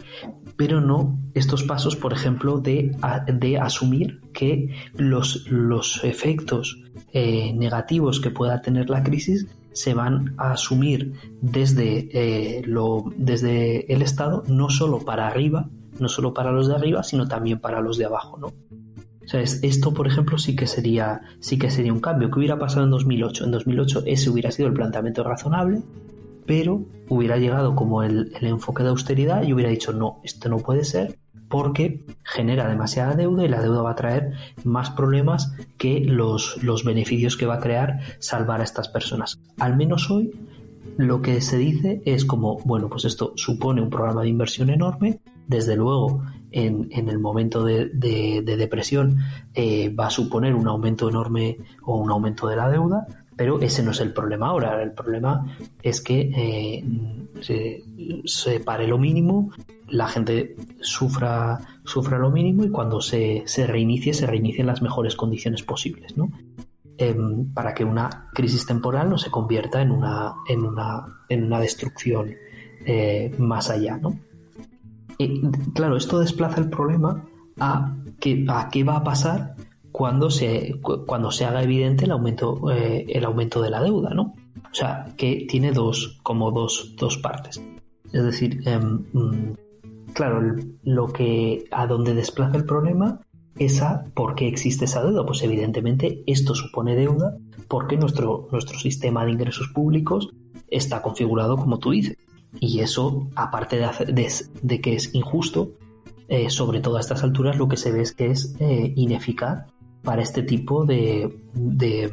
pero no estos pasos, por ejemplo, de, de asumir que los, los efectos eh, negativos que pueda tener la crisis se van a asumir desde, eh, desde el Estado, no solo para arriba, no solo para los de arriba, sino también para los de abajo, ¿no? O sea, esto, por ejemplo, sí que sería, sí que sería un cambio. ¿Qué hubiera pasado en 2008? En 2008 ese hubiera sido el planteamiento razonable, pero hubiera llegado como el, el enfoque de austeridad y hubiera dicho, no, esto no puede ser, porque genera demasiada deuda y la deuda va a traer más problemas que los, los beneficios que va a crear salvar a estas personas. Al menos hoy lo que se dice es como, bueno, pues esto supone un programa de inversión enorme, desde luego en, en el momento de, de, de depresión eh, va a suponer un aumento enorme o un aumento de la deuda, Pero ese no es el problema ahora. El problema es que eh, se, pare lo mínimo, la gente sufra, sufra lo mínimo y cuando se, se reinicie, se reinicie en las mejores condiciones posibles, ¿no? Em, para que una crisis temporal no se convierta en una, en una, en una destrucción eh, más allá, ¿no? Y, claro, esto desplaza el problema a, que, a qué va a pasar cuando se, cuando se haga evidente el aumento, eh, el aumento de la deuda, ¿no? O sea, que tiene dos, como dos, dos partes. Es decir, em, mm, claro, lo que a donde desplaza el problema es a por qué existe esa deuda. Pues evidentemente esto supone deuda porque nuestro, nuestro sistema de ingresos públicos está configurado como tú dices. Y eso, aparte de, de, que es injusto, eh, sobre todo a estas alturas lo que se ve es que es eh, ineficaz para este tipo de, de,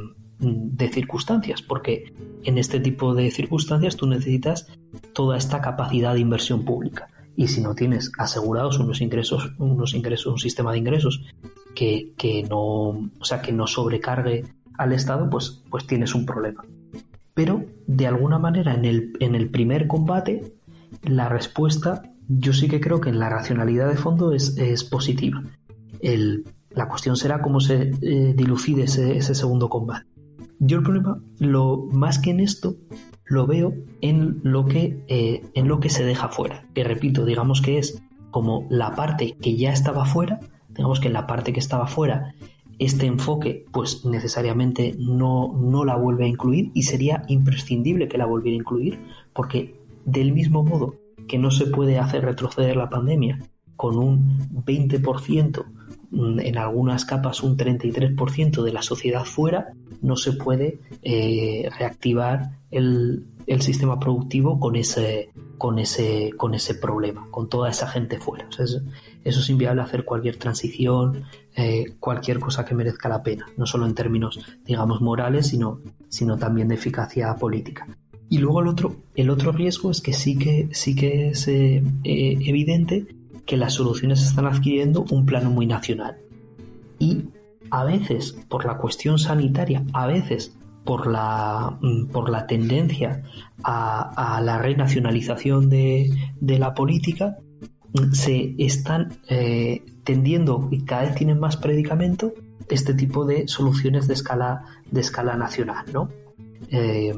circunstancias, porque en este tipo de circunstancias tú necesitas toda esta capacidad de inversión pública. Y si no tienes asegurados unos ingresos, unos ingresos, un sistema de ingresos que, que no, o sea, que no sobrecargue al Estado, pues, pues tienes un problema. Pero de alguna manera en el, en el primer combate, la respuesta, yo sí que creo que en la racionalidad de fondo es, es positiva. El la cuestión será cómo se eh, dilucide ese, segundo combate. Yo el problema, lo más que en esto, lo veo en lo que, eh, en lo que se deja fuera. Que repito, digamos que es como la parte que ya estaba fuera, digamos que en la parte que estaba fuera, este enfoque, pues necesariamente no, no la vuelve a incluir y sería imprescindible que la volviera a incluir, porque del mismo modo que no se puede hacer retroceder la pandemia con un 20% Mm, en algunas capas un 33% de la sociedad fuera, no se puede eh, reactivar el, sistema productivo con ese, con, ese, con ese problema, con toda esa gente fuera. eso, es inviable hacer cualquier transición, eh, cualquier cosa que merezca la pena, no solo en términos, digamos, morales, sino, sino también de eficacia política. Y luego el otro, el otro riesgo es que sí que, sí que es eh, evidente que las soluciones están adquiriendo un plano muy nacional. Y a veces por la cuestión sanitaria, a veces por la, mm, por la tendencia a, la renacionalización de, la política, mm, se están eh, tendiendo y cada vez tienen más predicamento este tipo de soluciones de escala, de escala nacional, ¿no? Eh,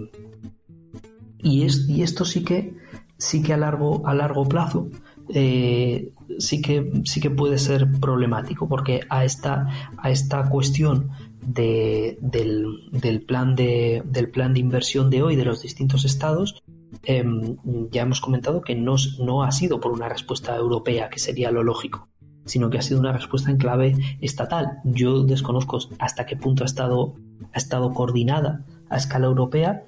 y, es, y esto sí que, sí que a largo, a largo plazo eh, sí, que, sí que puede ser problemático porque a esta, a esta cuestión de, del, plan de, del plan de inversión de hoy de los distintos estados, em, ya hemos comentado que no, no ha sido por una respuesta europea, que sería lo lógico, sino que ha sido una respuesta en clave estatal. Yo desconozco hasta qué punto ha estado, ha estado coordinada a escala europea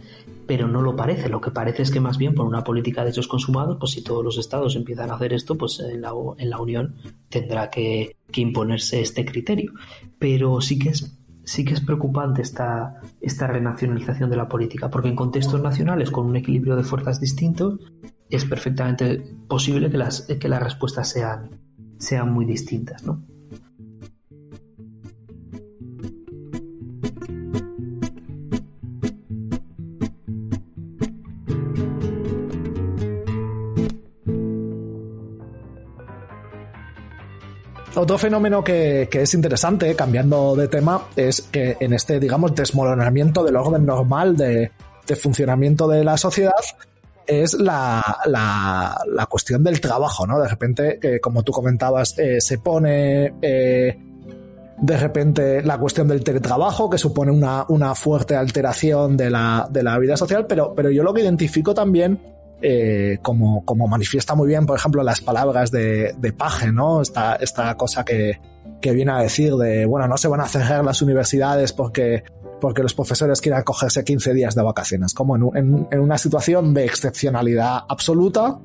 pero no lo parece. Lo que parece es que más bien por una política de hechos consumados, pues si todos los estados empiezan a hacer esto, pues en la, en la Unión tendrá que, imponerse este criterio. Pero sí que es sí que es preocupante esta, esta renacionalización de la política, porque en contextos nacionales con un equilibrio de fuerzas distintos es perfectamente posible que las, que las respuestas sean, sean muy distintas, ¿no? Otro fenómeno que, es interesante, cambiando de tema, es que en este, digamos, desmoronamiento del orden normal de, funcionamiento de la sociedad, es la, la, cuestión del trabajo, ¿no? De repente, que como tú comentabas, eh, se pone eh, de repente la cuestión del teletrabajo, que supone una, una fuerte alteración de la, de la vida social, pero, pero yo lo que identifico también eh, como, como manifiesta muy bien, por ejemplo, las palabras de, de Paje, ¿no? Esta, esta cosa que, que viene a decir de, bueno, no se van a cerrar las universidades porque, porque los profesores quieran cogerse 15 días de vacaciones, como en, una situación de excepcionalidad absoluta,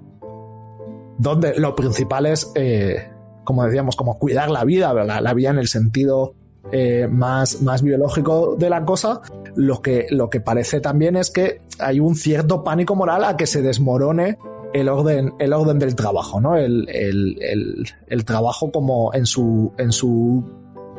donde lo principal es, eh, como decíamos, como cuidar la vida, la vida en el sentido eh, más, más biológico de la cosa, lo que, lo que parece también es que hay un cierto pánico moral a que se desmorone el orden, el orden del trabajo, ¿no? El, el, el, el trabajo como en su, en su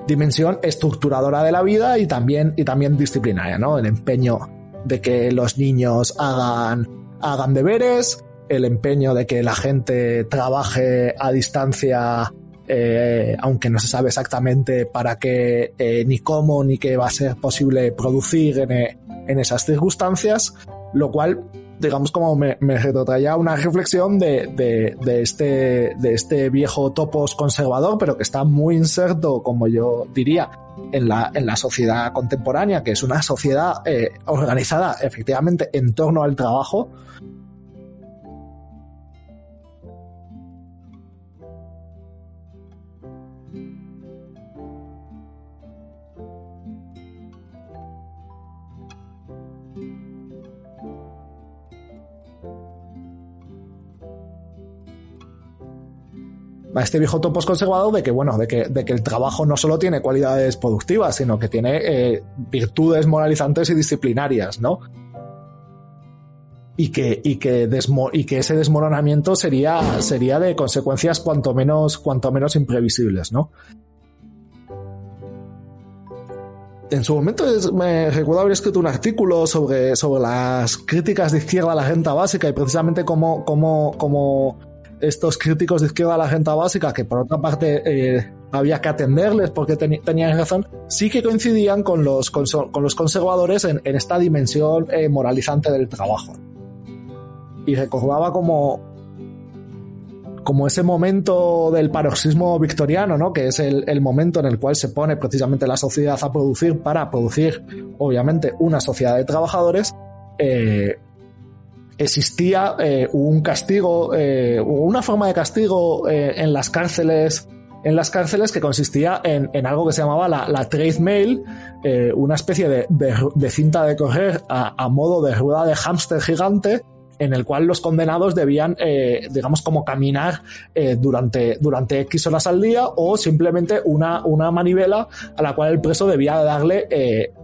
dimensión estructuradora de la vida y también, y también disciplinaria, ¿no? El empeño de que los niños hagan, hagan deberes, el empeño de que la gente trabaje a distancia, eh, aunque no se sabe exactamente para qué, eh, ni cómo, ni qué va a ser posible producir en, en esas circunstancias, lo cual digamos, como me, me retrotraía una reflexión de, de, de, este, de este viejo topos conservador, pero que está muy inserto, como yo diría, en la, en la sociedad contemporánea, que es una sociedad eh, organizada efectivamente en torno al trabajo, a este viejo topos conservador de que, bueno, de que, de que el trabajo no solo tiene cualidades productivas, sino que tiene eh, virtudes moralizantes y disciplinarias, ¿no? Y que, y que, y que ese desmoronamiento sería, sería de consecuencias cuanto menos, cuanto menos imprevisibles, ¿no? en su momento me recuerdo haber escrito un artículo sobre, sobre las críticas de izquierda a la renta básica y precisamente cómo, cómo, cómo estos críticos de izquierda a la renta básica, que por otra parte eh, había que atenderles porque tenían razón, sí que coincidían con los, los conservadores en, esta dimensión eh, moralizante del trabajo. Y recordaba como, como ese momento del paroxismo victoriano, ¿no? que es el, el, momento en el cual se pone precisamente la sociedad a producir para producir, obviamente, una sociedad de trabajadores, eh, existía eh, un castigo, eh, una forma de castigo eh, en las cárceles en las cárceles que consistía en, en algo que se llamaba la, la trade mail, eh, una especie de, de, cinta de correr a, modo de rueda de hámster gigante, en el cual los condenados debían, digamos, como caminar durante, durante X horas al día o simplemente una, una manivela a la cual el preso debía darle,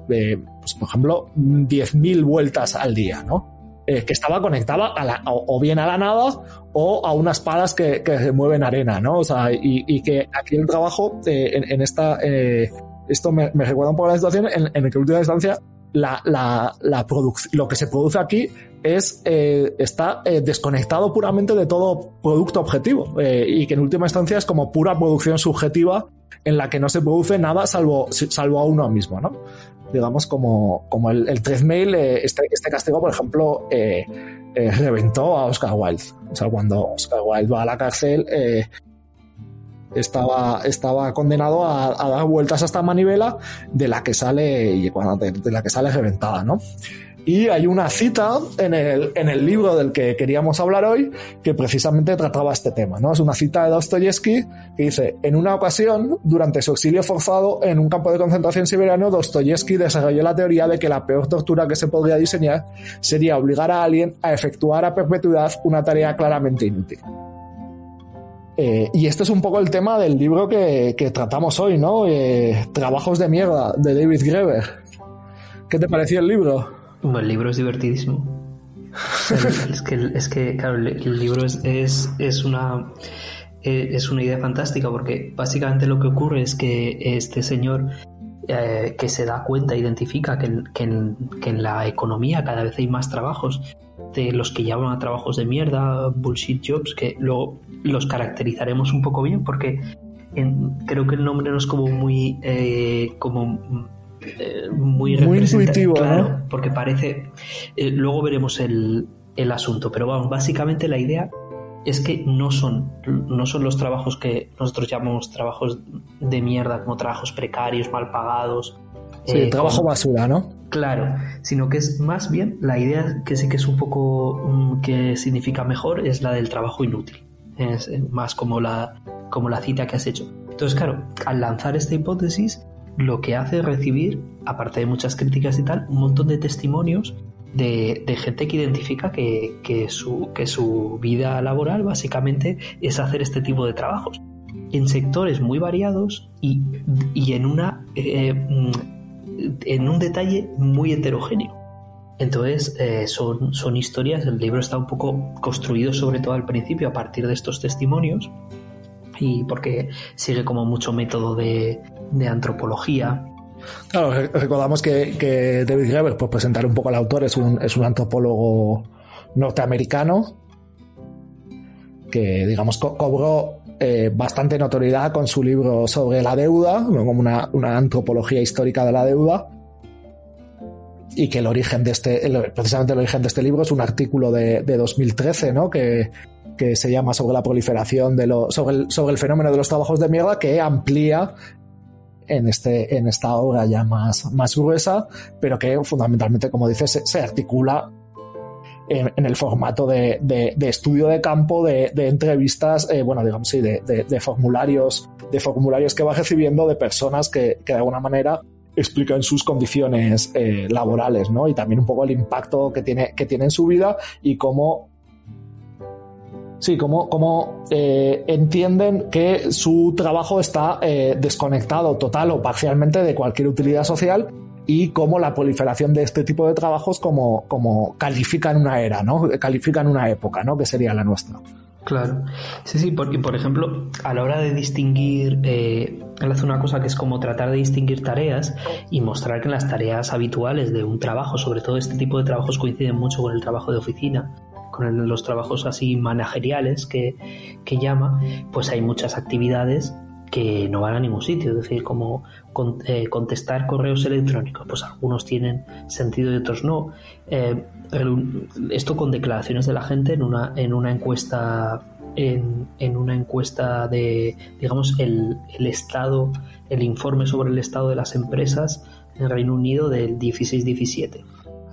pues, por ejemplo, 10.000 vueltas al día, ¿no? Eh, que estaba conectada a la, o, bien a la nada o a unas palas que, que mueven arena, ¿no? O sea, y, y que aquí el trabajo eh, en, en, esta, eh, esto me, recuerda un poco la situación en, en que en última instancia la, la, la lo que se produce aquí es está desconectado puramente de todo producto objetivo y que en última instancia es como pura producción subjetiva en la que no se produce nada salvo, salvo a uno mismo, ¿no? Digamos, como, como el, el 3 mail, eh, este, este castigo, por ejemplo, eh, eh, reventó a Oscar Wilde. O sea, cuando Oscar Wilde va a la cárcel, eh, estaba, estaba condenado a, a, dar vueltas a esta manivela de la que sale, y de, de la que sale reventada, ¿no? Y hay una cita en el, en el libro del que queríamos hablar hoy que precisamente trataba este tema, ¿no? Es una cita de Dostoyevsky que dice, en una ocasión, durante su exilio forzado en un campo de concentración siberiano, Dostoyevsky desarrolló la teoría de que la peor tortura que se podría diseñar sería obligar a alguien a efectuar a perpetuidad una tarea claramente inútil. Eh, y este es un poco el tema del libro que, que tratamos hoy, ¿no? Eh, Trabajos de mierda, de David Greber. ¿Qué te pareció el libro? Bueno, el libro es divertidísimo. es, que, es que, claro, el libro es, es, es una es una idea fantástica porque básicamente lo que ocurre es que este señor eh, que se da cuenta, identifica que, que, en, que, en, la economía cada vez hay más trabajos de los que llaman a trabajos de mierda, bullshit jobs, que luego los caracterizaremos un poco bien porque en, creo que el nombre no es como muy eh, como eh, muy, muy intuitivo, claro, ¿no? porque parece. Eh, luego veremos el, el, asunto, pero vamos, básicamente la idea es que no son, no son los trabajos que nosotros llamamos trabajos de mierda, como trabajos precarios, mal pagados. Sí, eh, trabajo como, basura, ¿no? Claro, sino que es más bien la idea que sí que es un poco um, que significa mejor es la del trabajo inútil. Es más como la, como la cita que has hecho. Entonces, claro, al lanzar esta hipótesis, lo que hace es recibir, aparte de muchas críticas y tal, un montón de testimonios de, gente que identifica que, que, su, que su vida laboral básicamente es hacer este tipo de trabajos en sectores muy variados y, y en una eh, en un detalle muy heterogéneo. Entonces, eh, son, son historias, el libro está un poco construido sobre todo al principio a partir de estos testimonios y porque sigue como mucho método de, antropología. Claro, recordamos que, David Graeber, por presentar un poco al autor, es un, es un antropólogo norteamericano que, digamos, cobró eh, bastante notoriedad con su libro sobre la deuda, como una, una antropología histórica de la deuda, y que el origen de este, precisamente el origen de este libro es un artículo de, de 2013, ¿no? Que, que se llama sobre la proliferación de lo, sobre el, sobre el fenómeno de los trabajos de mierda que amplía en, este, en esta obra ya más, más gruesa, pero que fundamentalmente, como dices, se, articula en, el formato de, de, estudio de campo, de, entrevistas, eh, bueno, digamos, sí, de, formularios, de formularios que va recibiendo de personas que, que de alguna manera explican sus condiciones eh, laborales, ¿no? Y también un poco el impacto que tiene, que tiene en su vida y cómo Sí, cómo, cómo eh, entienden que su trabajo está eh, desconectado total o parcialmente de cualquier utilidad social y cómo la proliferación de este tipo de trabajos como, como califican una era, ¿no? Califican una época, ¿no? Que sería la nuestra. Claro. Sí, sí, porque por ejemplo, a la hora de distinguir, eh, él hace una cosa que es como tratar de distinguir tareas y mostrar que las tareas habituales de un trabajo, sobre todo este tipo de trabajos coinciden mucho con el trabajo de oficina, con los trabajos así manageriales que, llama, pues hay muchas actividades que no van a ningún sitio, es decir, como eh, contestar correos electrónicos, pues algunos tienen sentido y otros no. Eh, esto con declaraciones de la gente en una, en una encuesta en, en, una encuesta de, digamos, el, el, estado, el informe sobre el estado de las empresas en Reino Unido del 16-17,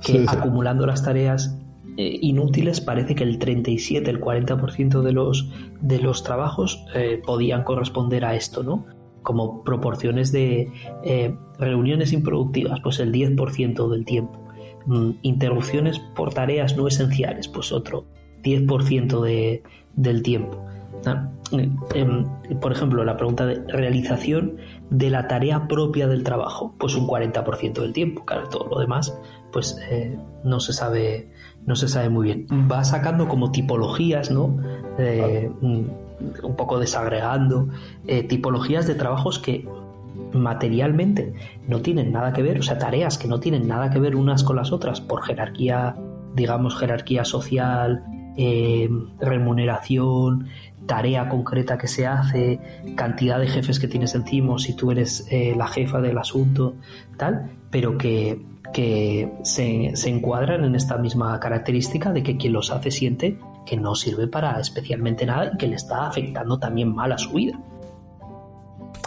que acumulando las tareas eh, inútiles parece que el 37, el 40% de los, de los trabajos eh, podían corresponder a esto, ¿no? Como proporciones de eh, reuniones improductivas, pues el 10% del tiempo Mm, interrupciones por tareas no esenciales, pues otro 10% de, del tiempo. Ah, em, por ejemplo, la pregunta de realización de la tarea propia del trabajo, pues un 40% del tiempo, claro, todo lo demás, pues no se sabe, no se sabe muy bien. Va sacando como tipologías, ¿no? Eh, un poco desagregando eh, tipologías de trabajos que materialmente no tienen nada que ver, o sea, tareas que no tienen nada que ver unas con las otras por jerarquía, digamos, jerarquía social, eh, remuneración, tarea concreta que se hace, cantidad de jefes que tienes encima, si tú eres eh, la jefa del asunto, tal, pero que, que se, se, encuadran en esta misma característica de que quien los hace siente que no sirve para especialmente nada y que le está afectando también mal a su vida.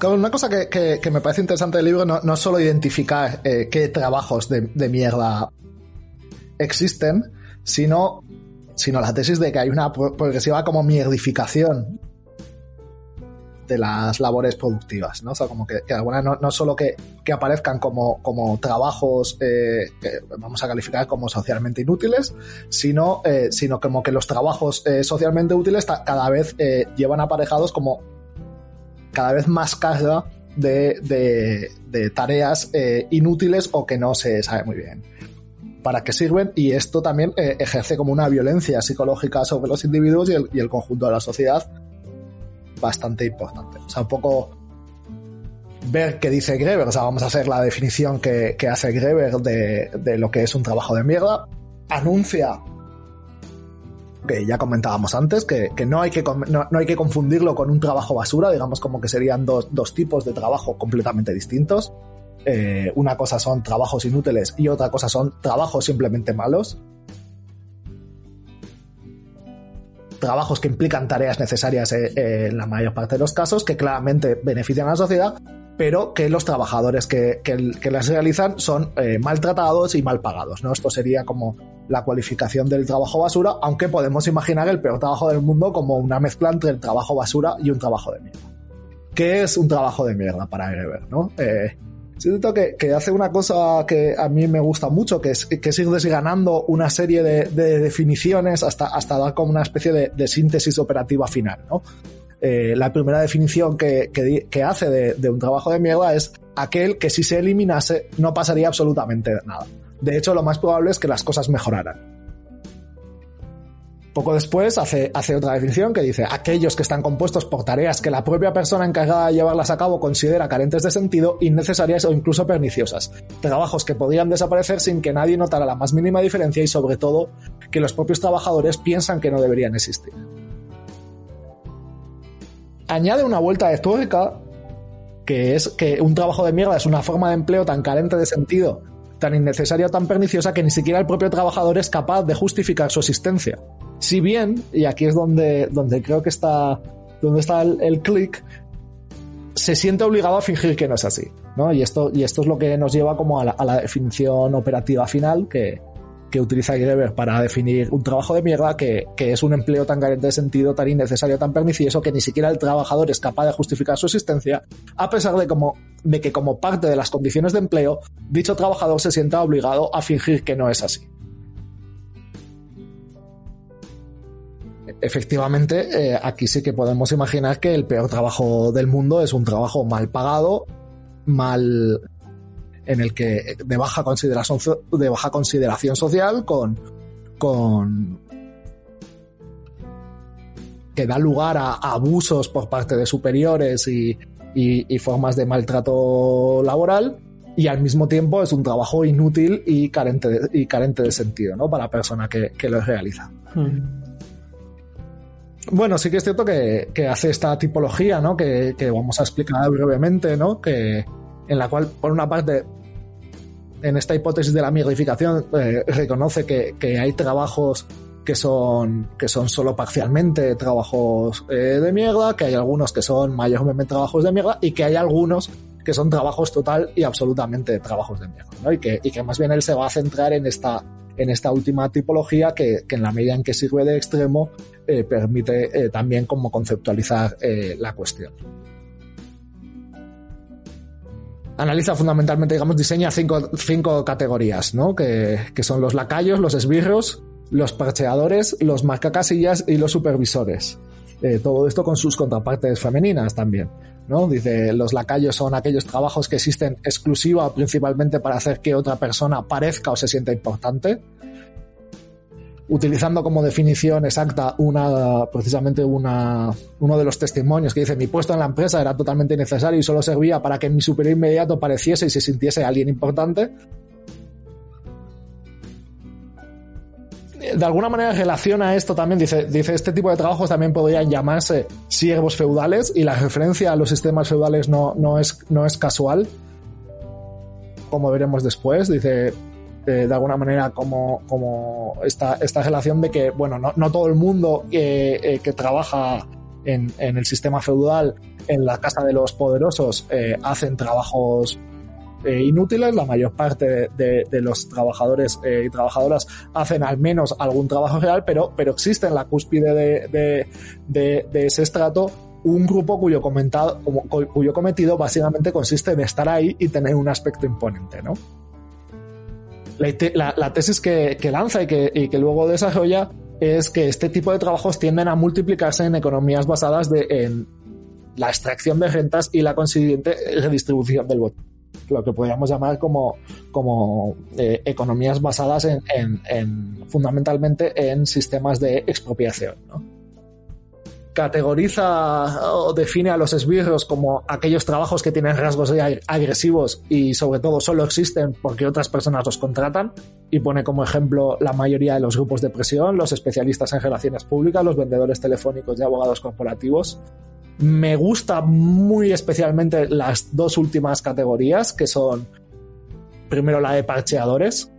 Una cosa que, me parece interesante del libro no, no es solo identificar eh, qué trabajos de, mierda existen, sino, sino la tesis de que hay una progresiva como mierdificación de las labores productivas, ¿no? O sea, como que, algunas no, no, solo que, aparezcan como, como trabajos eh, que vamos a calificar como socialmente inútiles, sino, eh, sino como que los trabajos socialmente útiles cada vez llevan aparejados como cada vez más carga de, tareas eh, inútiles o que no se sabe muy bien para qué sirven y esto también eh, ejerce como una violencia psicológica sobre los individuos y el, conjunto de la sociedad bastante importante. O sea, un poco ver qué dice Greber, o sea, vamos a hacer la definición que, hace Greber de, de, lo que es un trabajo de mierda. Anuncia que ya comentábamos antes, que, no, hay que, no, hay que confundirlo con un trabajo basura, digamos como que serían dos, tipos de trabajo completamente distintos. Eh, una cosa son trabajos inútiles y otra cosa son trabajos simplemente malos. Trabajos que implican tareas necesarias eh, eh, en la mayor parte de los casos, que claramente benefician a la sociedad, pero que los trabajadores que, las realizan son eh, maltratados y mal pagados. ¿no? Esto sería como la cualificación del trabajo basura, aunque podemos imaginar el peor trabajo del mundo como una mezcla entre el trabajo basura y un trabajo de mierda. ¿Qué es un trabajo de mierda para Greber? ¿no? Eh, siento que, hace una cosa que a mí me gusta mucho, que es, que es ir desganando una serie de, definiciones hasta, hasta dar como una especie de, de síntesis operativa final, ¿no? Eh, la primera definición que, hace de, un trabajo de mierda es aquel que si se eliminase no pasaría absolutamente nada. De hecho, lo más probable es que las cosas mejoraran. Poco después hace, hace otra definición que dice aquellos que están compuestos por tareas que la propia persona encargada de llevarlas a cabo considera carentes de sentido, innecesarias o incluso perniciosas. Trabajos que podrían desaparecer sin que nadie notara la más mínima diferencia y sobre todo que los propios trabajadores piensan que no deberían existir. Añade una vuelta de tuerca que es que un trabajo de mierda es una forma de empleo tan carente de sentido, tan innecesaria o tan perniciosa que ni siquiera el propio trabajador es capaz de justificar su existencia. Si bien, y aquí es donde, donde creo que está, donde está el, clic, se siente obligado a fingir que no es así. ¿no? Y, esto, y esto es lo que nos lleva como a la, definición operativa final que, que utiliza Greber para definir un trabajo de mierda que, que, es un empleo tan carente de sentido, tan innecesario, tan pernicioso que ni siquiera el trabajador es capaz de justificar su existencia, a pesar de, como, de que como parte de las condiciones de empleo, dicho trabajador se sienta obligado a fingir que no es así. Efectivamente, eh, aquí sí que podemos imaginar que el peor trabajo del mundo es un trabajo mal pagado, mal en el que de baja consideración de baja consideración social con con que da lugar a, abusos por parte de superiores y, y, formas de maltrato laboral y al mismo tiempo es un trabajo inútil y carente de, y carente de sentido ¿no? para la persona que, que lo realiza. Hmm. Bueno, sí que es cierto que, hace esta tipología, ¿no? Que, vamos a explicar brevemente, ¿no? Que, en la cual, por una parte, en esta hipótesis de la migrificación, eh, reconoce que, hay trabajos que son, que son solo parcialmente trabajos eh, de mierda, que hay algunos que son mayormente trabajos de mierda y que hay algunos que son trabajos total y absolutamente trabajos de mierda, ¿no? Y que, y que más bien él se va a centrar en esta en esta última tipología que, en la medida en que sirve de extremo eh, permite eh, también como conceptualizar eh, la cuestión. Analiza fundamentalmente, digamos, diseña cinco, cinco categorías, ¿no? Que, que son los lacayos, los esbirros, los parcheadores, los marcacasillas y los supervisores. todo esto con sus contrapartes femeninas también. ¿No? Dice, los lacayos son aquellos trabajos que existen exclusiva o principalmente para hacer que otra persona parezca o se sienta importante. Utilizando como definición exacta una, precisamente una, uno de los testimonios que dice, mi puesto en la empresa era totalmente innecesario y solo servía para que mi superior inmediato pareciese y se sintiese alguien importante. De alguna manera relaciona esto también, dice, dice, este tipo de trabajos también podrían llamarse siervos feudales y la referencia a los sistemas feudales no, no, es, no es casual, como veremos después, dice, eh, de alguna manera como, como esta, esta relación de que, bueno, no, no todo el mundo eh, que trabaja en, en, el sistema feudal, en la casa de los poderosos, eh, hacen trabajos eh, inútiles. La mayor parte de, los trabajadores eh, y trabajadoras hacen al menos algún trabajo real, pero, pero existe en la cúspide de, de ese estrato un grupo cuyo, comentado, cuyo cometido básicamente consiste en estar ahí y tener un aspecto imponente, ¿no? La, tesis que, lanza y que, y que luego desarrolla es que este tipo de trabajos tienden a multiplicarse en economías basadas de, en la extracción de rentas y la consiguiente redistribución del voto lo que podríamos llamar como, como eh, economías basadas en, fundamentalmente en sistemas de expropiación. Categoriza o define a los esbirros como aquellos trabajos que tienen rasgos agresivos y sobre todo solo existen porque otras personas los contratan y pone como ejemplo la mayoría de los grupos de presión, los especialistas en relaciones públicas, los vendedores telefónicos y abogados corporativos, me gusta muy especialmente las dos últimas categorías, que son primero la de parcheadores.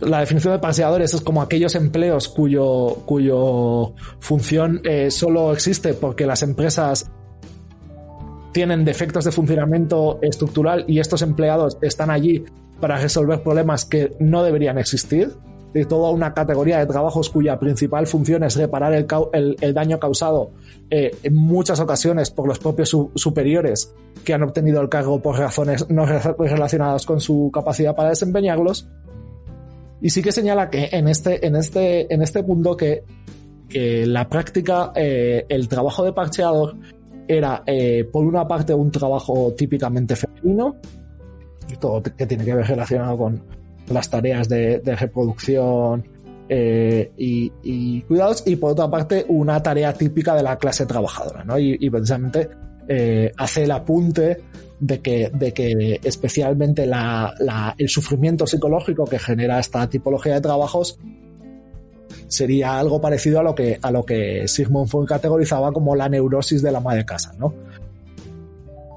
La definición de parcheadores es como aquellos empleos cuyo, cuyo función eh, solo existe porque las empresas tienen defectos de funcionamiento estructural y estos empleados están allí para resolver problemas que no deberían existir. De toda una categoría de trabajos cuya principal función es reparar el, daño causado eh, en muchas ocasiones por los propios superiores que han obtenido el cargo por razones no relacionadas con su capacidad para desempeñarlos. Y sí que señala que en este, en este, en este punto que, que la práctica, eh, el trabajo de parcheador era, eh, por una parte, un trabajo típicamente femenino, que tiene que ver relacionado con las tareas de, reproducción eh, y, cuidados, y por otra parte, una tarea típica de la clase trabajadora, ¿no? Y, precisamente eh, hace el apunte de que, de que especialmente el sufrimiento psicológico que genera esta tipología de trabajos sería algo parecido a lo que, a lo que Sigmund Freud categorizaba como la neurosis de la madre de casa, ¿no?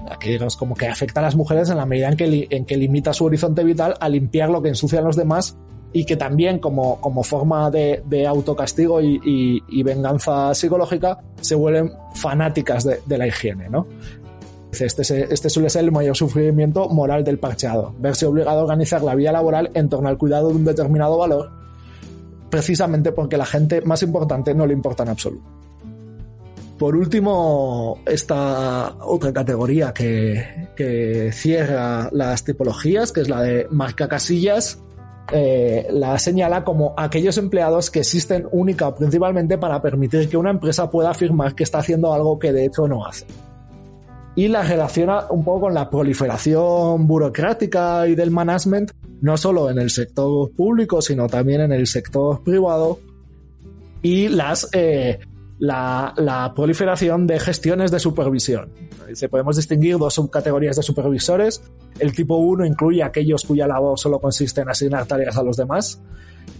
Aquí digamos como que afecta a las mujeres en la medida en que, en que limita su horizonte vital a limpiar lo que ensucia a los demás y que también como, como forma de, de autocastigo y, y, venganza psicológica se vuelven fanáticas de, de la higiene, ¿no? Este, este, suele ser el mayor sufrimiento moral del parcheado, verse obligado a organizar la vida laboral en torno al cuidado de un determinado valor precisamente porque la gente más importante no le importa en absoluto. Por último, esta otra categoría que, cierra las tipologías, que es la de marca casillas, eh, la señala como aquellos empleados que existen única o principalmente para permitir que una empresa pueda afirmar que está haciendo algo que de hecho no hace y la relaciona un poco con la proliferación burocrática y del management, no solo en el sector público, sino también en el sector privado y las, eh, la, proliferación de gestiones de supervisión. Se podemos distinguir dos subcategorías de supervisores. El tipo 1 incluye aquellos cuya labor solo consiste en asignar tareas a los demás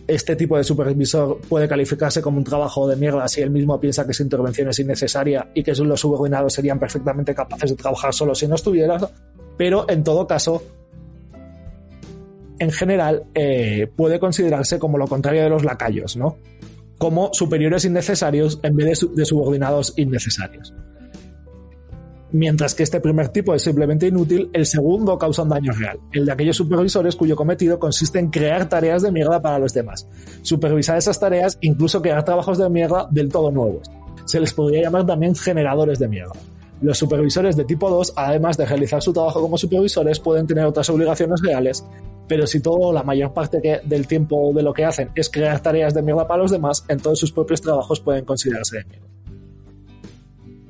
este tipo de supervisor puede calificarse como un trabajo de mierda si él mismo piensa que su intervención es innecesaria y que los subordinados serían perfectamente capaces de trabajar solo si no estuviera. Pero en todo caso, en general, eh, puede considerarse como lo contrario de los lacayos, ¿no? Como superiores innecesarios en vez de subordinados innecesarios mientras que este primer tipo es simplemente inútil, el segundo causa un daño real, el de aquellos supervisores cuyo cometido consiste en crear tareas de mierda para los demás, supervisar esas tareas, incluso crear trabajos de mierda del todo nuevos. Se les podría llamar también generadores de mierda. Los supervisores de tipo 2, además de realizar su trabajo como supervisores, pueden tener otras obligaciones reales, pero si todo, la mayor parte del tiempo de lo que hacen es crear tareas de mierda para los demás, entonces sus propios trabajos pueden considerarse de mierda.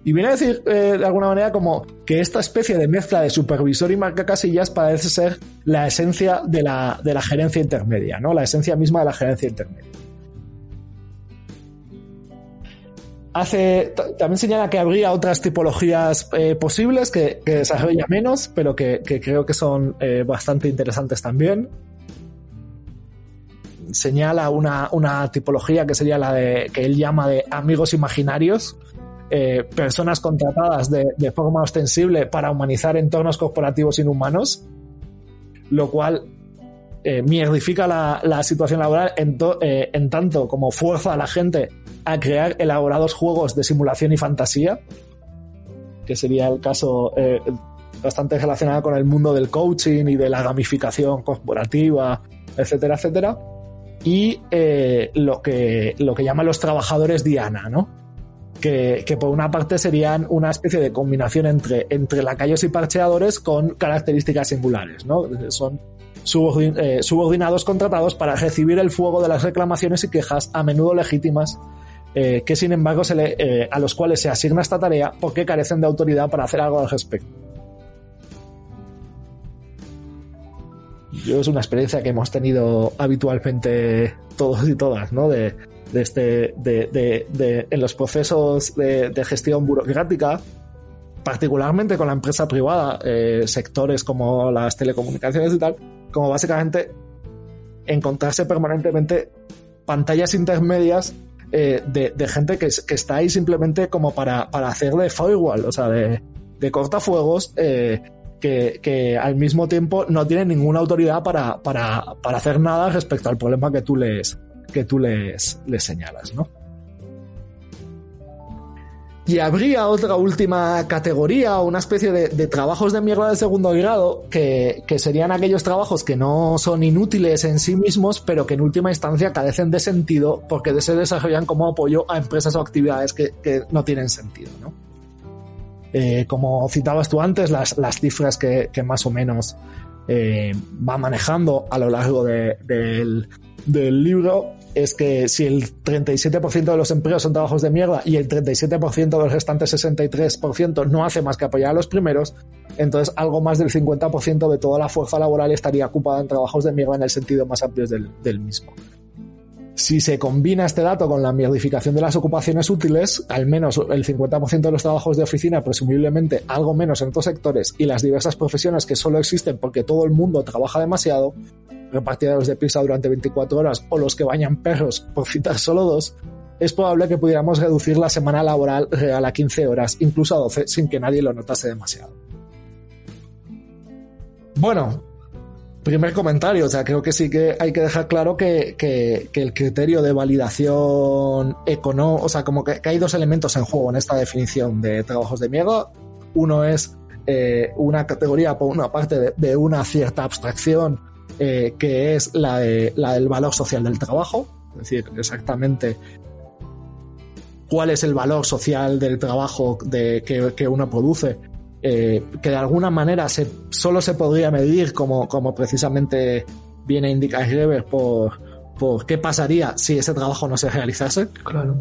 Y viene a decir eh, de alguna manera como que esta especie de mezcla de supervisor y marca casillas parece ser la esencia de la, de la gerencia intermedia, ¿no? La esencia misma de la gerencia intermedia. Hace, también señala que habría otras tipologías eh, posibles que, que, desarrolla menos, pero que, creo que son eh, bastante interesantes también. Señala una, una tipología que sería la de que él llama de amigos imaginarios, eh, personas contratadas de, forma ostensible para humanizar entornos corporativos inhumanos, lo cual eh, mierdifica la, situación laboral eh, en, tanto como fuerza a la gente a crear elaborados juegos de simulación y fantasía, que sería el caso bastante relacionado con el mundo del coaching y de la gamificación corporativa, etcétera, etcétera. Y lo, que, lo que llaman los trabajadores Diana, ¿no? Que, por una parte serían una especie de combinación entre, entre lacayos y parcheadores con características singulares, ¿no? Son eh, subordinados contratados para recibir el fuego de las reclamaciones y quejas a menudo legítimas eh, que sin embargo se le, eh, a los cuales se asigna esta tarea porque carecen de autoridad para hacer algo al respecto. Yo es una experiencia que hemos tenido habitualmente todos y todas, ¿no? De, de este, de, de, en los procesos de, gestión burocrática, particularmente con la empresa privada, eh, sectores como las telecomunicaciones y tal, como básicamente encontrarse permanentemente pantallas intermedias eh, de, gente que, que, está ahí simplemente como para, para hacer de firewall, o sea, de, de cortafuegos, eh, que, que, al mismo tiempo no tienen ninguna autoridad para, para, para hacer nada respecto al problema que tú les, que tú les, señalas, ¿no? Y habría otra última categoría, una especie de, trabajos de mierda de segundo grado, que, serían aquellos trabajos que no son inútiles en sí mismos, pero que en última instancia carecen de sentido porque se desarrollan como apoyo a empresas o actividades que, no tienen sentido. ¿no? Eh, como citabas tú antes, las, cifras que, más o menos eh, va manejando a lo largo del, del libro es que si el 37% de los empleos son trabajos de mierda y el 37% del restante 63% no hace más que apoyar a los primeros, entonces algo más del 50% de toda la fuerza laboral estaría ocupada en trabajos de mierda en el sentido más amplio del, del mismo. Si se combina este dato con la mierdificación de las ocupaciones útiles, al menos el 50% de los trabajos de oficina, presumiblemente algo menos en otros sectores, y las diversas profesiones que solo existen porque todo el mundo trabaja demasiado, repartidores de pizza durante 24 horas o los que bañan perros, por citar solo dos, es probable que pudiéramos reducir la semana laboral real a 15 horas, incluso a 12, sin que nadie lo notase demasiado. Bueno, primer comentario, o sea, creo que sí que hay que dejar claro que, el criterio de validación económica, o sea, como que, hay dos elementos en juego en esta definición de trabajos de miedo. Uno es eh, una categoría, por una parte, de, una cierta abstracción, eh, que es la, de, la del valor social del trabajo, es decir, exactamente cuál es el valor social del trabajo de, que uno produce eh, que de alguna manera se, solo se podría medir, como, como precisamente viene a indicar Greber, por, por qué pasaría si ese trabajo no se realizase. Claro.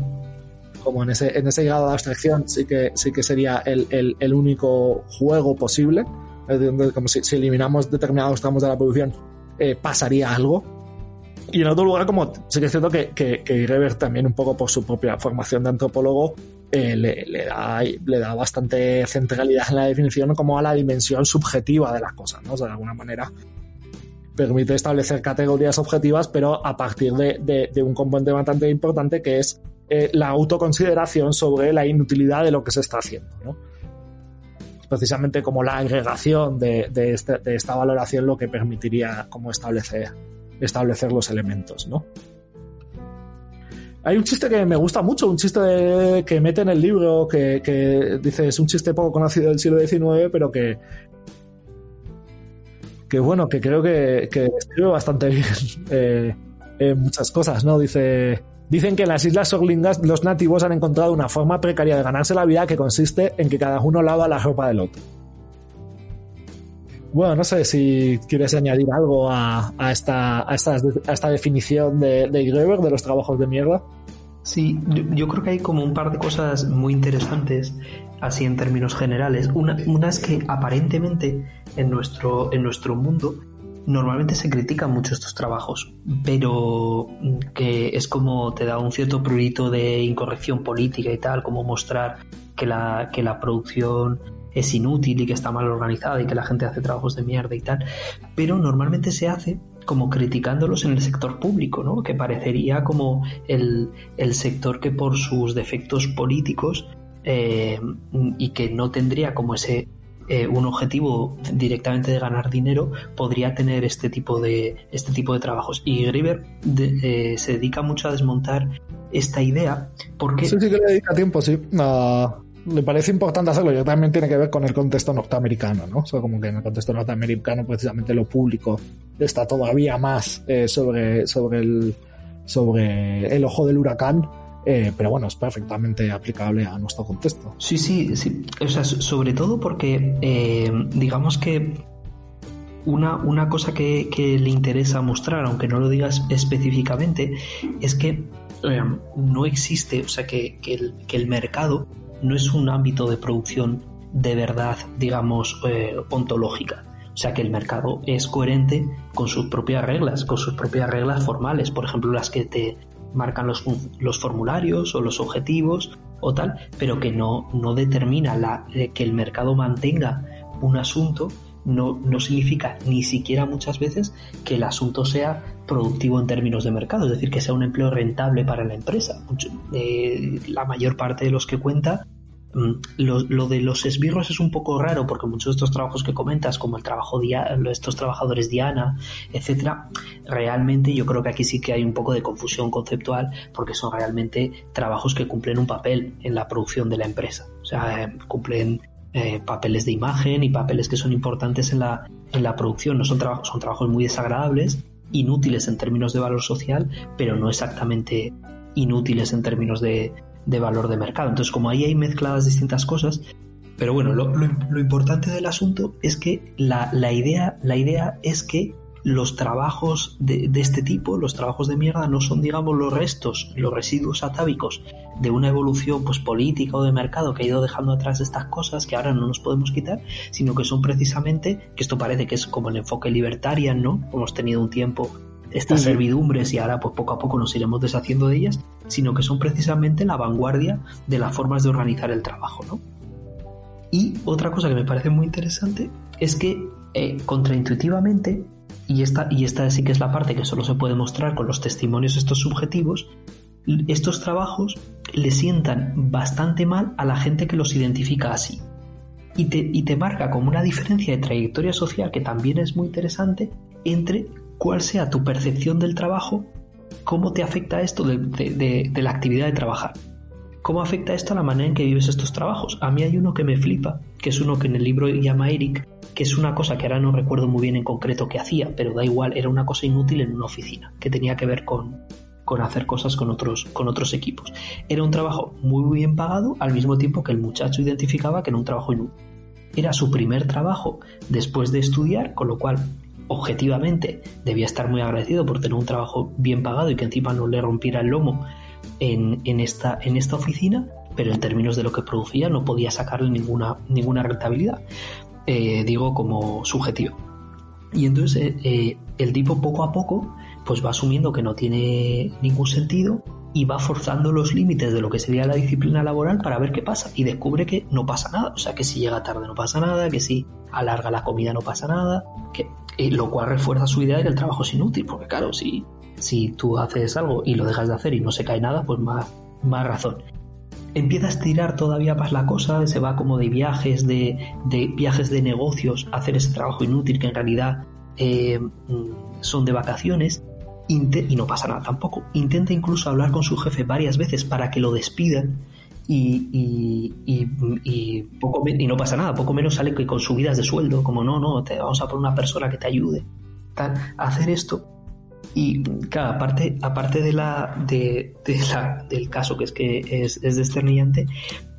Como en ese, en ese grado de abstracción sí que, sí que sería el, el, el único juego posible. Como si, si, eliminamos determinados tramos de la producción, eh, pasaría algo. Y en otro lugar, como sí que es cierto que, que, que Greber también un poco por su propia formación de antropólogo, eh, le, da, le da bastante centralidad en la definición como a la dimensión subjetiva de las cosas, ¿no? De alguna manera permite establecer categorías objetivas, pero a partir de, un componente bastante importante que es eh, la autoconsideración sobre la inutilidad de lo que se está haciendo, ¿no? Precisamente como la agregación de, este, de esta valoración lo que permitiría como establecer, establecer los elementos, ¿no? Hay un chiste que me gusta mucho, un chiste que mete en el libro, que, dice es un chiste poco conocido del siglo XIX, pero que, que bueno, que creo que, que escribe bastante bien eh, en muchas cosas, ¿no? Dice, dicen que en las Islas Sorlingas los nativos han encontrado una forma precaria de ganarse la vida que consiste en que cada uno lava la ropa del otro. Bueno, no sé si quieres añadir algo a, esta, a, esta, definición de, de Greber de los trabajos de mierda. Sí, yo, creo que hay como un par de cosas muy interesantes, así en términos generales. Una, una es que aparentemente en nuestro, en nuestro mundo normalmente se critican mucho estos trabajos, pero que es como te da un cierto prurito de incorrección política y tal, como mostrar que la, que la producción es inútil y que está mal organizada y que la gente hace trabajos de mierda y tal, pero normalmente se hace como criticándolos en el sector público, ¿no? Que parecería como el, sector que por sus defectos políticos eh, y que no tendría como ese eh, un objetivo directamente de ganar dinero podría tener este tipo de este tipo de trabajos y Griver eh, se dedica mucho a desmontar esta idea porque sí sí que le dedica tiempo sí me parece importante hacerlo. Yo también tiene que ver con el contexto norteamericano, ¿no? O sea, como que en el contexto norteamericano, precisamente lo público está todavía más eh, sobre, sobre, el, sobre el ojo del huracán. Eh, pero bueno, es perfectamente aplicable a nuestro contexto. Sí, sí, sí. O sea, sobre todo porque, eh, digamos que una, una cosa que, le interesa mostrar, aunque no lo digas específicamente, es que no existe, o sea, que, que el mercado no es un ámbito de producción de verdad, digamos, eh, ontológica. O sea que el mercado es coherente con sus propias reglas, con sus propias reglas formales, por ejemplo, las que te marcan los, los formularios o los objetivos o tal, pero que no, no determina la, eh, que el mercado mantenga un asunto no, no, significa ni siquiera muchas veces que el asunto sea productivo en términos de mercado, es decir, que sea un empleo rentable para la empresa. Eh, la mayor parte de los que cuenta Mm, lo, de los esbirros es un poco raro porque muchos de estos trabajos que comentas, como el trabajo de estos trabajadores Diana, etcétera, realmente yo creo que aquí sí que hay un poco de confusión conceptual porque son realmente trabajos que cumplen un papel en la producción de la empresa. O sea, eh, cumplen eh, papeles de imagen y papeles que son importantes en la, en la producción. No son trabajos, son trabajos muy desagradables, inútiles en términos de valor social, pero no exactamente inútiles en términos de, de valor de mercado. Entonces, como ahí hay mezcladas distintas cosas, pero bueno, lo, importante del asunto es que la, idea, la idea es que los trabajos de, este tipo, los trabajos de mierda, no son, digamos, los restos, los residuos atávicos de una evolución pues, política o de mercado que ha ido dejando atrás estas cosas que ahora no nos podemos quitar, sino que son precisamente, que esto parece que es como el enfoque libertarian, ¿no? Hemos tenido un tiempo estas servidumbres y ahora pues poco a poco nos iremos deshaciendo de ellas, sino que son precisamente la vanguardia de las formas de organizar el trabajo, ¿no? Y otra cosa que me parece muy interesante es que eh, contraintuitivamente y esta, y esta sí que es la parte que solo se puede mostrar con los testimonios estos subjetivos, estos trabajos le sientan bastante mal a la gente que los identifica así. Y te, y te marca como una diferencia de trayectoria social que también es muy interesante entre cuál sea tu percepción del trabajo, cómo te afecta esto de, la actividad de trabajar. ¿Cómo afecta esto a la manera en que vives estos trabajos? A mí hay uno que me flipa, que es uno que en el libro llama Eric, que es una cosa que ahora no recuerdo muy bien en concreto qué hacía, pero da igual, era una cosa inútil en una oficina, que tenía que ver con, con hacer cosas con otros, con otros equipos. Era un trabajo muy bien pagado, al mismo tiempo que el muchacho identificaba que era un trabajo inútil. Era su primer trabajo después de estudiar, con lo cual objetivamente debía estar muy agradecido por tener un trabajo bien pagado y que encima no le rompiera el lomo en, esta, en esta oficina, pero en términos de lo que producía no podía sacarle ninguna, ninguna rentabilidad, eh, digo como subjetivo. Y entonces eh, eh, el tipo poco a poco pues va asumiendo que no tiene ningún sentido y va forzando los límites de lo que sería la disciplina laboral para ver qué pasa y descubre que no pasa nada, o sea que si llega tarde no pasa nada, que si alarga la comida no pasa nada, que lo cual refuerza su idea de que el trabajo es inútil, porque claro, si si tú haces algo y lo dejas de hacer y no se cae nada, pues más, más razón. Empieza a estirar todavía más la cosa, se va como de viajes, de, viajes de negocios, a hacer ese trabajo inútil que en realidad eh, son de vacaciones y no pasa nada tampoco. Intenta incluso hablar con su jefe varias veces para que lo despidan y, y, poco, y no pasa nada, poco menos sale que con subidas de sueldo, como no, no, te vamos a poner una persona que te ayude. Tal, hacer esto y claro, aparte, aparte de la, de, del caso que es que es, es desternillante,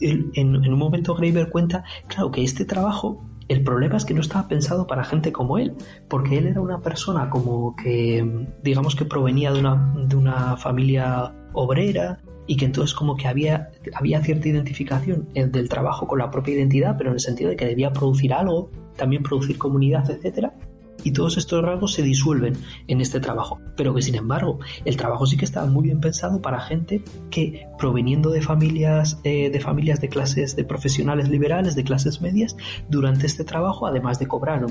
en, en, un momento Graeber cuenta, claro, que este trabajo, el problema es que no estaba pensado para gente como él, porque él era una persona como que, digamos que provenía de una, de una familia obrera, y que entonces como que había, había cierta identificación del trabajo con la propia identidad, pero en el sentido de que debía producir algo, también producir comunidad, etcétera, y todos estos rasgos se disuelven en este trabajo. Pero que sin embargo, el trabajo sí que estaba muy bien pensado para gente que proveniendo de familias, eh, de familias de clases de profesionales liberales, de clases medias, durante este trabajo, además de cobrar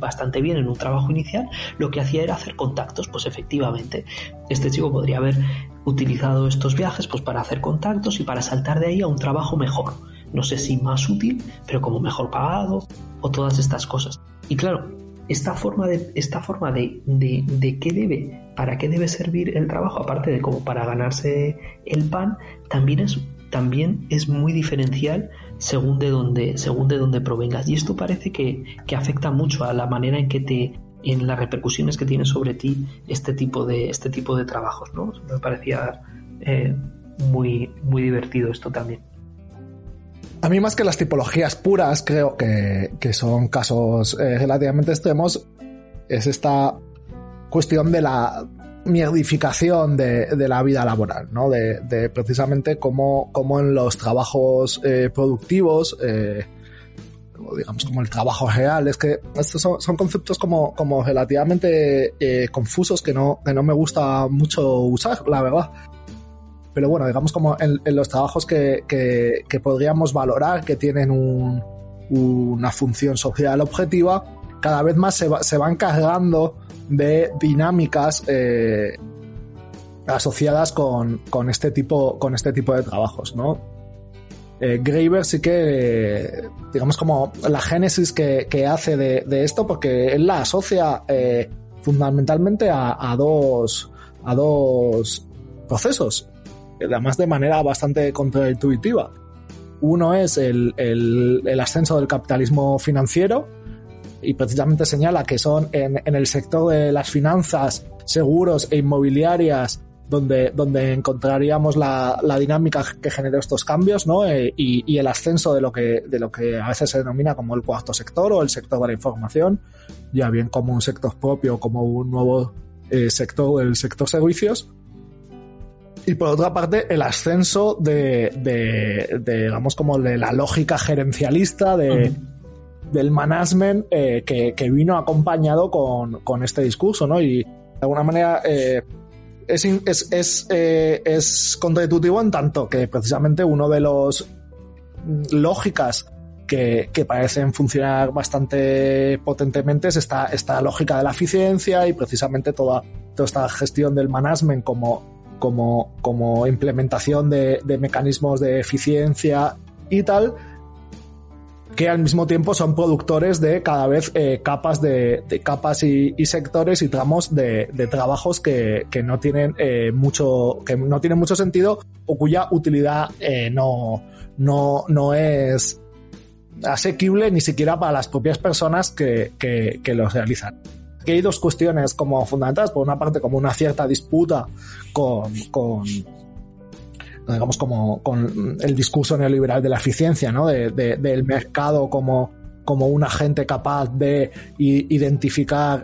bastante bien en un trabajo inicial, lo que hacía era hacer contactos. Pues efectivamente, este chico podría haber utilizado estos viajes pues para hacer contactos y para saltar de ahí a un trabajo mejor. No sé si más útil, pero como mejor pagado o todas estas cosas. Y claro, esta forma de, esta forma de, de, qué debe, para qué debe servir el trabajo, aparte de como para ganarse el pan, también es, también es muy diferencial según de dónde, según de dónde provengas. Y esto parece que, afecta mucho a la manera en que te, en las repercusiones que tiene sobre ti este tipo de, este tipo de trabajos, ¿no? Me parecía eh, muy, muy divertido esto también. A mí más que las tipologías puras, creo que, son casos eh, relativamente extremos, es esta cuestión de la mierdificación de, la vida laboral, ¿no? De, precisamente cómo, en los trabajos eh, productivos, eh, digamos como el trabajo real, es que estos son, conceptos como, como relativamente confusos que no, que no me gusta mucho usar, la verdad pero bueno, digamos como en, los trabajos que, que, podríamos valorar, que tienen un, una función social objetiva, cada vez más se, se van cargando de dinámicas eh, asociadas con, con, este tipo, con este tipo de trabajos, ¿no? Eh, Graeber sí que, digamos como la génesis que, que hace de, esto, porque él la asocia eh, fundamentalmente a, dos, a dos procesos además de manera bastante contraintuitiva. Uno es el, ascenso del capitalismo financiero y precisamente señala que son en, el sector de las finanzas, seguros e inmobiliarias donde, donde encontraríamos la, la dinámica que generó estos cambios, ¿no? Eh, y, y, el ascenso de lo que, de lo que a veces se denomina como el cuarto sector o el sector de la información, ya bien como un sector propio, como un nuevo eh, sector, el sector servicios. Y por otra parte, el ascenso de, de, de digamos, como de la lógica gerencialista, de, uh -huh. del management eh, que, que, vino acompañado con, con, este discurso, ¿no? Y de alguna manera eh, es, es, es, eh, es contraintuitivo en tanto que precisamente uno de los lógicas que, que, parecen funcionar bastante potentemente es esta, esta lógica de la eficiencia y precisamente toda, toda esta gestión del management como, como, como implementación de, de mecanismos de eficiencia y tal, que al mismo tiempo son productores de cada vez eh, capas de, capas y, sectores y tramos de, trabajos que, que, no tienen eh, mucho que no tienen mucho sentido o cuya utilidad eh, no, no, no es asequible ni siquiera para las propias personas que, que los realizan. Aquí hay dos cuestiones como fundamentales. Por una parte, como una cierta disputa con, con digamos, como con el discurso neoliberal de la eficiencia, ¿no? De, de, del mercado como, como un agente capaz de identificar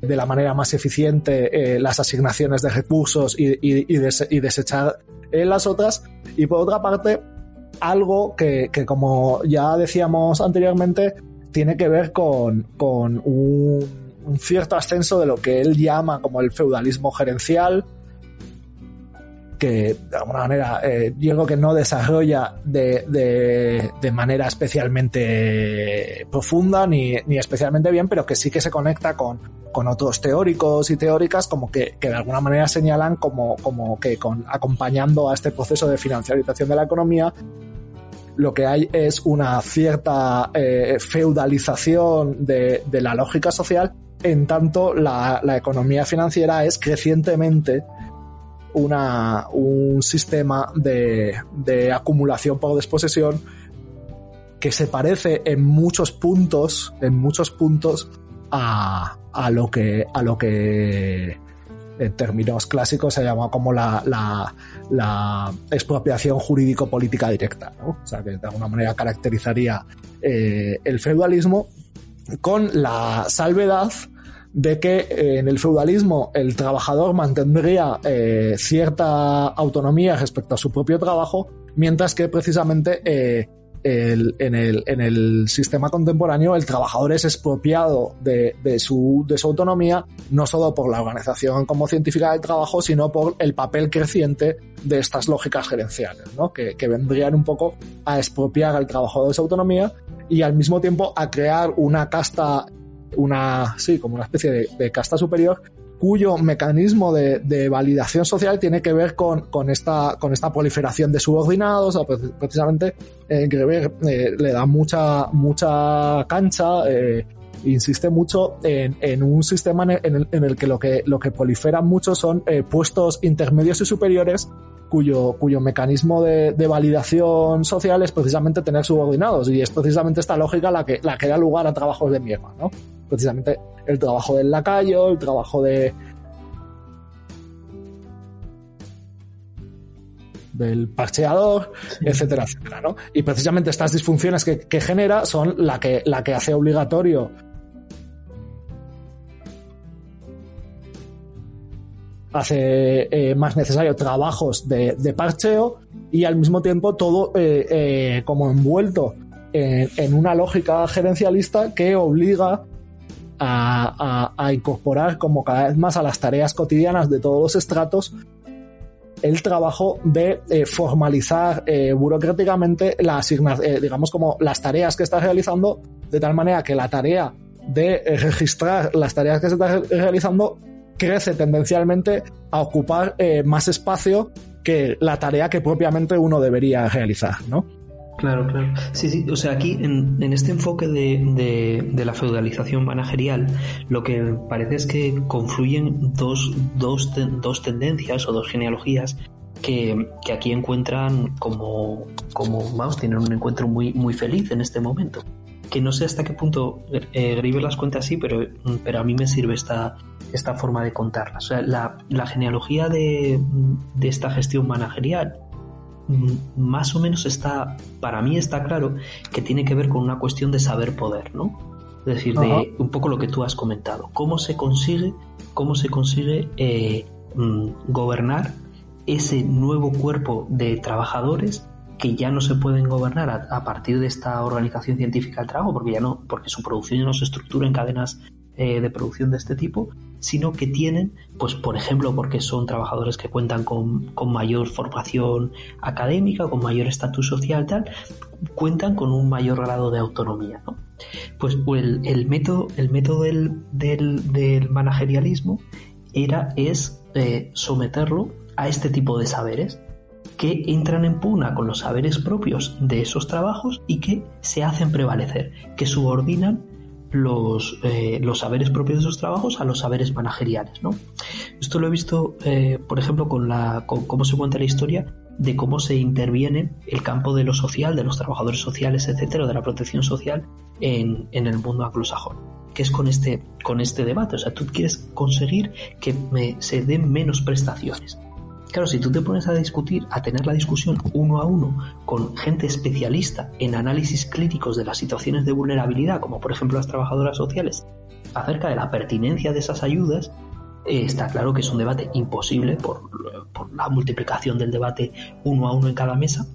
de la manera más eficiente eh, las asignaciones de recursos y, y, y desechar eh, las otras. Y por otra parte, algo que, que, como ya decíamos anteriormente, tiene que ver con, con un, cierto ascenso de lo que él llama como el feudalismo gerencial, que de alguna manera eh, que no desarrolla de, de, de, manera especialmente profunda ni, ni, especialmente bien, pero que sí que se conecta con, con otros teóricos y teóricas como que, que de alguna manera señalan como, como que con, acompañando a este proceso de financiarización de la economía lo que hay es una cierta eh, feudalización de, de, la lógica social, en tanto la, la economía financiera es crecientemente una, un sistema de, de acumulación por desposesión que se parece en muchos puntos, en muchos puntos a, a lo que, a lo que en términos clásicos se llama como la, la, expropiación jurídico-política directa, ¿no? O sea, que de alguna manera caracterizaría eh, el feudalismo con la salvedad de que eh, en el feudalismo el trabajador mantendría eh, cierta autonomía respecto a su propio trabajo, mientras que precisamente el, en, el, en, el, sistema contemporáneo el trabajador es expropiado de, de, su, de, autonomía, no solo por la organización como científica del trabajo, sino por el papel creciente de estas lógicas gerenciales, ¿no? que, que vendrían un poco a expropiar al trabajador de su autonomía y al mismo tiempo a crear una casta una, sí, como una especie de casta superior cuyo mecanismo de, validación social tiene que ver con, esta, proliferación de subordinados. Precisamente eh, Greber eh, le da mucha, mucha cancha, eh, insiste mucho en, un sistema en el, que lo que, lo que proliferan mucho son eh, puestos intermedios y superiores cuyo, mecanismo de, de, validación social es precisamente tener subordinados y es precisamente esta lógica la que, la que da lugar a trabajos de mierda, ¿no? Precisamente el trabajo del lacayo, el trabajo de del parcheador, etcétera, etcétera, ¿no? Y precisamente estas disfunciones que, que genera son la que, la que hace obligatorio hace eh, más necesario trabajos de, de, parcheo y al mismo tiempo todo eh, eh, como envuelto en, en, una lógica gerencialista que obliga a, incorporar como cada vez más a las tareas cotidianas de todos los estratos el trabajo de eh, formalizar eh, burocráticamente eh, digamos como las tareas que está realizando, de tal manera que la tarea de registrar las tareas que se está realizando crece tendencialmente a ocupar más espacio que la tarea que propiamente uno debería realizar, ¿no? Claro, claro. Sí, sí. O sea, aquí en, en este enfoque de, de, de, la feudalización managerial, lo que parece es que confluyen dos, dos, dos tendencias o dos genealogías que, que, aquí encuentran como, como, vamos, tienen un encuentro muy, muy feliz en este momento. Que no sé hasta qué punto eh, Griver las cuenta así, pero, pero a mí me sirve esta, esta forma de contarla. O sea, la, genealogía de, esta gestión managerial más o menos está, para mí está claro que tiene que ver con una cuestión de saber poder, ¿no? Es decir, de un poco lo que tú has comentado. ¿Cómo se consigue, cómo se consigue eh, gobernar ese nuevo cuerpo de trabajadores que ya no se pueden gobernar a, partir de esta organización científica del trabajo, porque ya no, porque su producción ya no se estructura en cadenas eh, de producción de este tipo, sino que tienen, pues por ejemplo, porque son trabajadores que cuentan con, mayor formación académica, con mayor estatus social, tal, cuentan con un mayor grado de autonomía. ¿no? Pues el, método, el método del, del, managerialismo era, es eh, someterlo a este tipo de saberes que entran en pugna con los saberes propios de esos trabajos y que se hacen prevalecer, que subordinan los, eh, los saberes propios de esos trabajos a los saberes manageriales. ¿no? Esto lo he visto, eh, por ejemplo, con, la, con cómo se cuenta la historia de cómo se interviene el campo de lo social, de los trabajadores sociales, etcétera, de la protección social en, en el mundo anglosajón que es con este, con este debate. O sea, tú quieres conseguir que se den menos prestaciones. Claro, si tú te pones a discutir, a tener la discusión uno a uno con gente especialista en análisis clínicos de las situaciones de vulnerabilidad, como por ejemplo las trabajadoras sociales, acerca de la pertinencia de esas ayudas, eh, está claro que es un debate imposible por, la multiplicación del debate uno a uno en cada mesa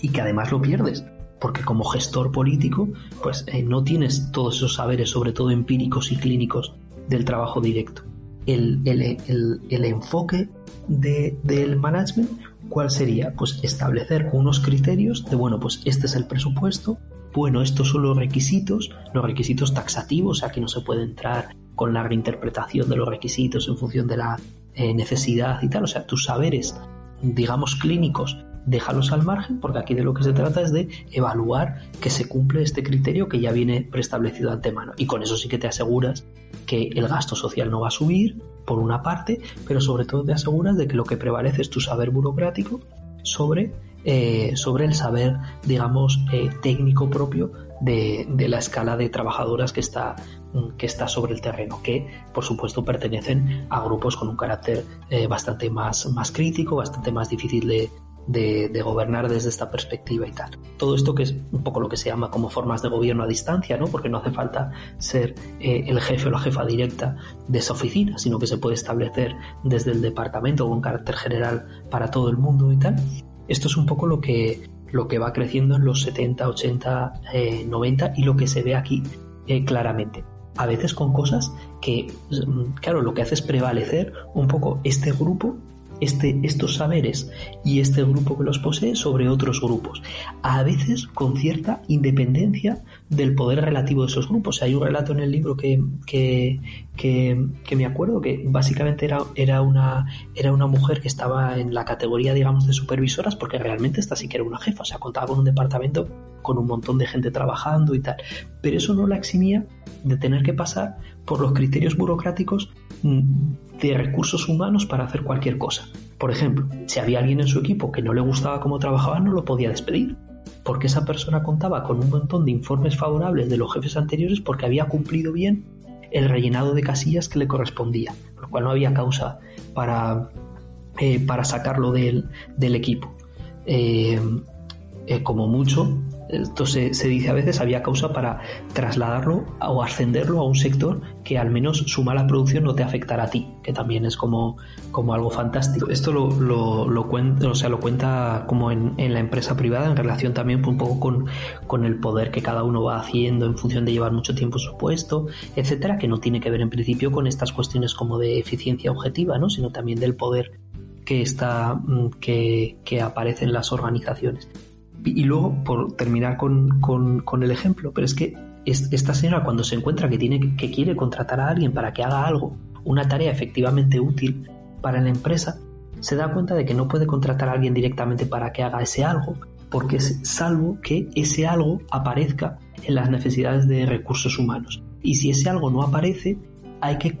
y que además lo pierdes porque como gestor político, pues eh, no tienes todos esos saberes, sobre todo empíricos y clínicos, del trabajo directo. El, el, el enfoque del management, ¿cuál sería? Pues establecer unos criterios de, bueno, pues este es el presupuesto, bueno, estos son los requisitos, los requisitos taxativos, aquí no se puede entrar con la reinterpretación de los requisitos en función de la eh, necesidad y tal, o sea, tus saberes, digamos, clínicos, déjalos al margen, porque aquí de lo que se trata es de evaluar que se cumple este criterio que ya viene preestablecido de antemano. Y con eso sí que te aseguras que el gasto social no va a subir, por una parte, pero sobre todo te aseguras de que lo que prevalece es tu saber burocrático sobre, eh, sobre el saber, digamos, eh, técnico propio de, la escala de trabajadoras que está, que está sobre el terreno, que por supuesto pertenecen a grupos con un carácter eh, bastante más, más crítico, bastante más difícil de, de, gobernar desde esta perspectiva y tal. Todo esto que es un poco lo que se llama como formas de gobierno a distancia, ¿no? Porque no hace falta ser eh, el jefe o la jefa directa de esa oficina, sino que se puede establecer desde el departamento con carácter general para todo el mundo y tal. Esto es un poco lo que, lo que va creciendo en los 70, 80, 90 y lo que se ve aquí eh, claramente a veces con cosas que, claro, lo que hace es prevalecer un poco este grupo este, estos saberes y este grupo que los posee sobre otros grupos, a veces con cierta independencia del poder relativo de esos grupos. Hay un relato en el libro que, que, que, me acuerdo que básicamente era, era, una, era una mujer que estaba en la categoría, digamos, de supervisoras, porque realmente esta sí que era una jefa, o sea, contaba con un departamento con un montón de gente trabajando y tal. Pero eso no la eximía de tener que pasar por los criterios burocráticos mm, de recursos humanos para hacer cualquier cosa. Por ejemplo, si había alguien en su equipo que no le gustaba cómo trabajaba, no lo podía despedir, porque esa persona contaba con un montón de informes favorables de los jefes anteriores porque había cumplido bien el rellenado de casillas que le correspondía, por lo cual no había causa para, eh, para sacarlo del, equipo. Eh, eh, como mucho, esto se, dice a veces, había causa para trasladarlo o ascenderlo a un sector que al menos su mala producción no te afectará a ti, que también es como, como algo fantástico. Esto lo, lo, cuenta, o sea, lo cuenta como en, la empresa privada en relación también un poco con, con el poder que cada uno va haciendo en función de llevar mucho tiempo en su puesto, etcétera, que no tiene que ver en principio con estas cuestiones como de eficiencia objetiva, ¿no? sino también del poder que está mm, que, que aparece en las organizaciones. Y luego, por terminar con, el ejemplo, pero es que esta señora cuando se encuentra que, tiene, que quiere contratar a alguien para que haga algo, una tarea efectivamente útil para la empresa, se da cuenta de que no puede contratar a alguien directamente para que haga ese algo, porque es salvo que ese algo aparezca en las necesidades de recursos humanos. Y si ese algo no aparece, hay que,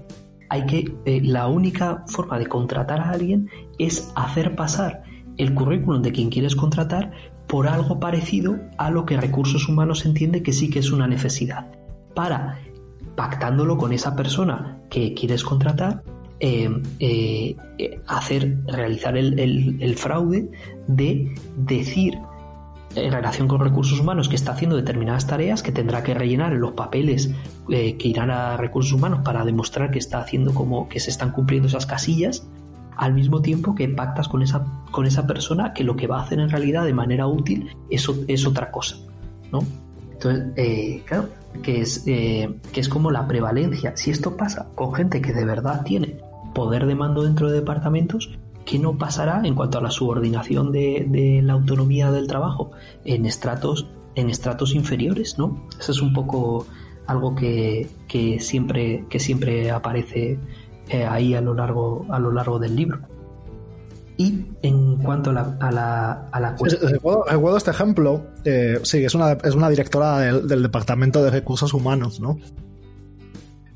hay que eh, la única forma de contratar a alguien es hacer pasar el currículum de quien quieres contratar por algo parecido a lo que recursos humanos entiende que sí que es una necesidad, para pactándolo con esa persona que quieres contratar, eh, eh, hacer, realizar el, fraude de decir en relación con recursos humanos que está haciendo determinadas tareas que tendrá que rellenar en los papeles que irán a recursos humanos para demostrar que está haciendo como que se están cumpliendo esas casillas al mismo tiempo que pactas con esa, con esa persona que lo que va a hacer en realidad de manera útil es, es otra cosa, ¿no? Entonces, eh, claro, que es, eh, que es como la prevalencia. Si esto pasa con gente que de verdad tiene poder de mando dentro de departamentos, ¿qué no pasará en cuanto a la subordinación de, la autonomía del trabajo en estratos, en estratos inferiores, ¿no? Eso es un poco algo que, que siempre, que siempre aparece eh, ahí a lo largo, a lo largo del libro. Y en cuanto a la, a la, a la cuestión... Recuerdo, este ejemplo, eh, sí, es una, es una directora del, Departamento de Recursos Humanos, ¿no?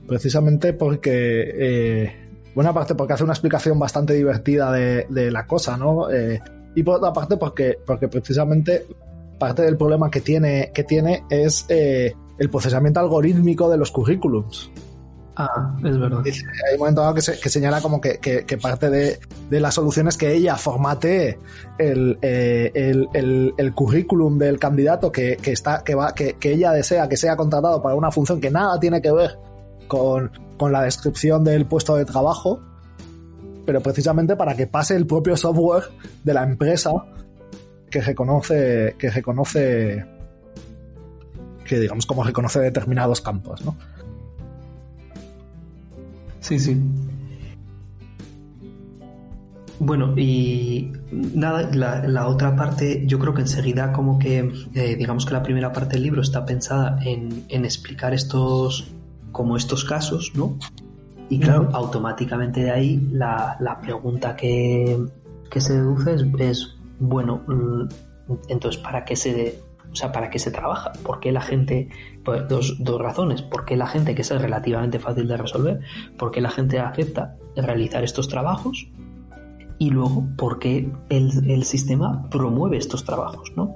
Precisamente porque, eh, buena parte porque hace una explicación bastante divertida de, de la cosa, ¿no? Eh, y por otra parte porque, porque precisamente parte del problema que tiene, que tiene es el procesamiento algorítmico de los currículums. Ah, es verdad. Hay un momento que, que señala como que, que, parte de, de, la solución es que ella formate el, eh, el, el, el, currículum del candidato que, está, que, va, que, ella desea que sea contratado para una función que nada tiene que ver con, con la descripción del puesto de trabajo, pero precisamente para que pase el propio software de la empresa que reconoce, que reconoce, que digamos como reconoce determinados campos, ¿no? Sí, sí. Bueno, y nada, la, otra parte, yo creo que enseguida como que, eh, digamos que la primera parte del libro está pensada en, explicar estos, como estos casos, ¿no? Y claro, automáticamente de ahí la, pregunta que, se deduce es, es, bueno, mm, entonces, ¿para qué se, o sea, ¿para qué se trabaja? ¿Por qué la gente, pues dos, dos razones, ¿por qué la gente, que es relativamente fácil de resolver, por qué la gente acepta realizar estos trabajos? Y luego, ¿por qué el, sistema promueve estos trabajos, no?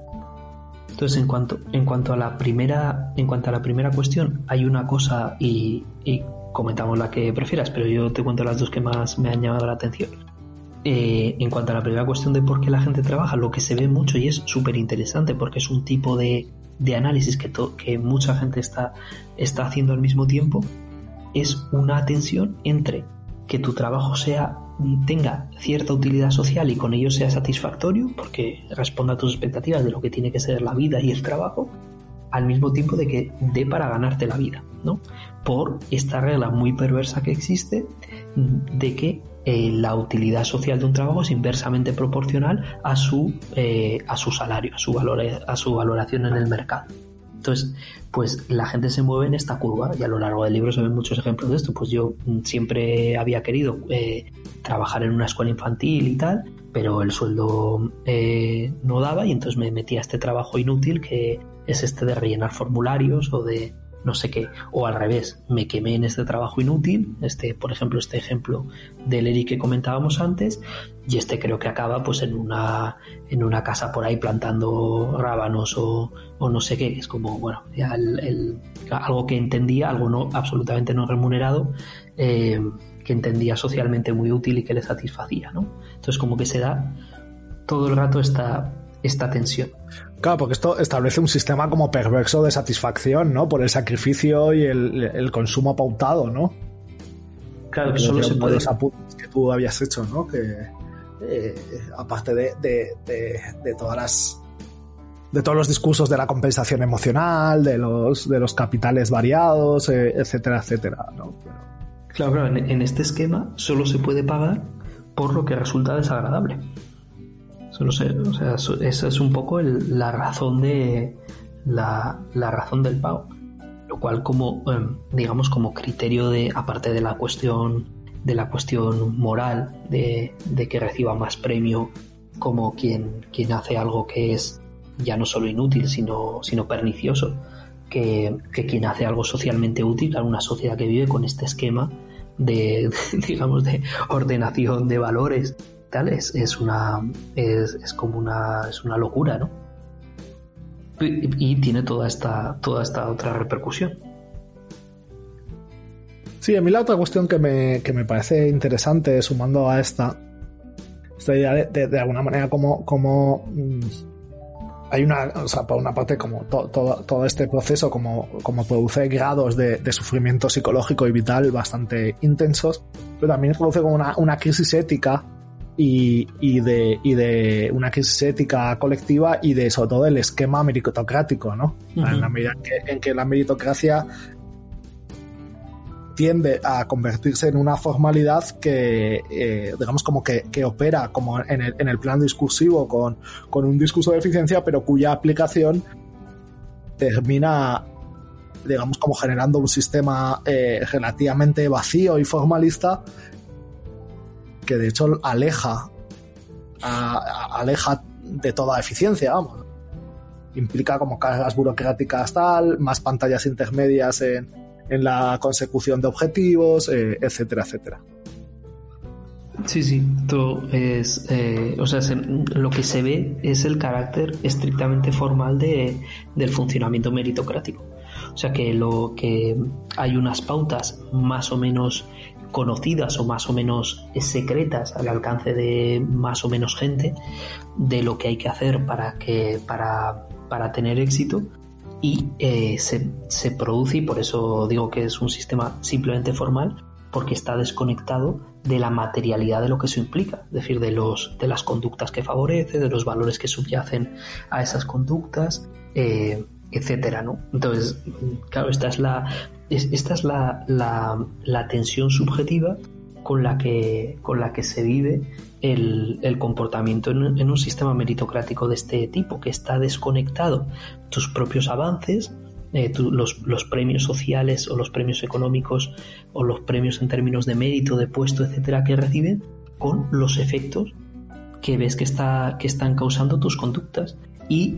Entonces, en cuanto, en cuanto a la primera, en cuanto a la primera cuestión, hay una cosa y, y comentamos la que prefieras, pero yo te cuento las dos que más me han llamado la atención. Eh, en cuanto a la primera cuestión de por qué la gente trabaja, lo que se ve mucho y es súper interesante porque es un tipo de, análisis que, que mucha gente está, está haciendo al mismo tiempo, es una tensión entre que tu trabajo sea tenga cierta utilidad social y con ello sea satisfactorio porque responda a tus expectativas de lo que tiene que ser la vida y el trabajo al mismo tiempo de que dé para ganarte la vida, ¿no? Por esta regla muy perversa que existe de que eh, la utilidad social de un trabajo es inversamente proporcional a su, eh, a su salario, a su, valor, a su valoración en el mercado. Entonces, pues la gente se mueve en esta curva y a lo largo del libro se ven muchos ejemplos de esto. Pues yo mm, siempre había querido eh, trabajar en una escuela infantil y tal, pero el sueldo no daba y entonces me metí a este trabajo inútil que es este de rellenar formularios o de no sé qué, o al revés, me quemé en este trabajo inútil, este, por ejemplo, este ejemplo del Eric que comentábamos antes, y este creo que acaba pues en una, en una casa por ahí plantando rábanos o, o no sé qué, es como, bueno, ya el, algo que entendía, algo no, absolutamente no remunerado, eh, que entendía socialmente muy útil y que le satisfacía, ¿no? Entonces como que se da todo el rato esta, esta tensión. Claro, porque esto establece un sistema como perverso de satisfacción, ¿no? Por el sacrificio y el, consumo pautado, ¿no? Claro, que solo se puede... los apuntes que tú habías hecho, ¿no? Que eh, aparte de, de, todas las de todos los discursos de la compensación emocional, de los, de los capitales variados, eh, etcétera, etcétera, ¿no? Claro, claro, en este esquema solo se puede pagar por lo que resulta desagradable. Solo sé, o sea, esa es un poco la razón de la, razón del pago. Lo cual como, em, digamos, como criterio de, aparte de la cuestión, de la cuestión moral, de, que reciba más premio como quien, quien hace algo que es ya no solo inútil, sino, sino pernicioso, que, que quien hace algo socialmente útil a una sociedad que vive con este esquema de, digamos, de ordenación de valores es, una es, como una es una locura, ¿no? Y, tiene toda esta toda esta otra repercusión. Sí, a mí la otra cuestión que me, que me parece interesante, sumando a esta, esta idea de, de, alguna manera como, como mm, hay una, o sea, por una parte, como todo, todo este proceso, como, como produce grados de, de, sufrimiento psicológico y vital bastante intensos, pero también produce como una, una crisis ética y, y, de, y de una crisis ética colectiva y de sobre todo el esquema meritocrático, ¿no? Uh -huh. En la medida en que, en que la meritocracia tiende a convertirse en una formalidad que, eh, digamos, como que, que, opera como en el, en el plan discursivo con, con, un discurso de eficiencia, pero cuya aplicación termina, digamos, como generando un sistema eh, relativamente vacío y formalista que de hecho aleja, aleja de toda eficiencia, vamos. Implica como cargas burocráticas tal, más pantallas intermedias en, en la consecución de objetivos, eh, etcétera, etcétera. Sí, sí, todo es, eh, o sea, se, lo que se ve es el carácter estrictamente formal de, del funcionamiento meritocrático. O sea que lo que hay unas pautas más o menos conocidas o más o menos secretas al alcance de más o menos gente de lo que hay que hacer para que para, para tener éxito y eh, se, se, produce, y por eso digo que es un sistema simplemente formal, porque está desconectado de la materialidad de lo que eso implica, es decir, de, los, de las conductas que favorece, de los valores que subyacen a esas conductas, eh, etcétera, ¿no? Entonces, claro, esta es la, esta es la, la, la tensión subjetiva con la que, con la que se vive el, el comportamiento en, un sistema meritocrático de este tipo, que está desconectado tus propios avances, eh, los, los, premios sociales o los premios económicos o los premios en términos de mérito, de puesto, etcétera, que reciben, con los efectos que ves que, está, que están causando tus conductas. Y,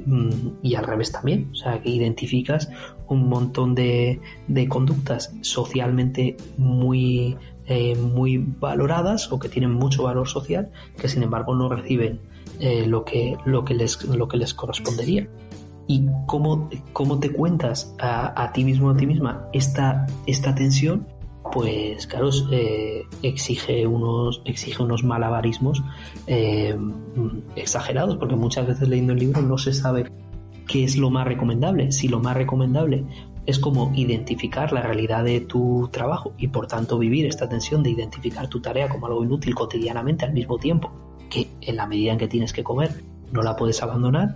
y, al revés también, o sea, que identificas un montón de, de conductas socialmente muy eh, muy valoradas o que tienen mucho valor social que sin embargo no reciben eh, lo, que, lo, que les, lo que les correspondería. ¿Y cómo, cómo te cuentas a, a, ti mismo, a ti misma, esta, esta tensión? Pues claro, eh, exige, unos, exige unos malabarismos eh, exagerados, porque muchas veces leyendo el libro no se sabe qué es lo más recomendable. Si lo más recomendable es como identificar la realidad de tu trabajo y por tanto vivir esta tensión de identificar tu tarea como algo inútil cotidianamente al mismo tiempo que en la medida en que tienes que comer no la puedes abandonar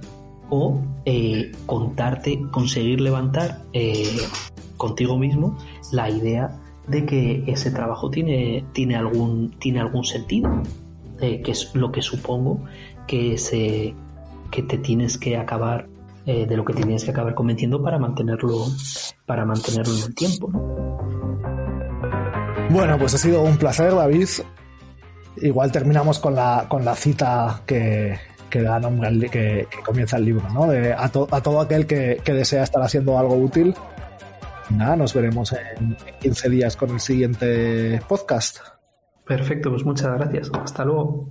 o eh, contarte, conseguir levantar contigo mismo la idea de que ese trabajo tiene, tiene, algún, tiene algún sentido, eh, que es lo que supongo que, se, que te tienes que acabar eh, de lo que tienes que acabar convenciendo para mantenerlo, para mantenerlo en el tiempo. ¿no? Bueno, pues ha sido un placer, David. Igual terminamos con la, con la cita que, da nombre que, comienza el libro, ¿no? A, to, a, todo aquel que, que, desea estar haciendo algo útil. Nada, nos veremos en 15 días con el siguiente podcast. Perfecto, pues muchas gracias. Hasta luego.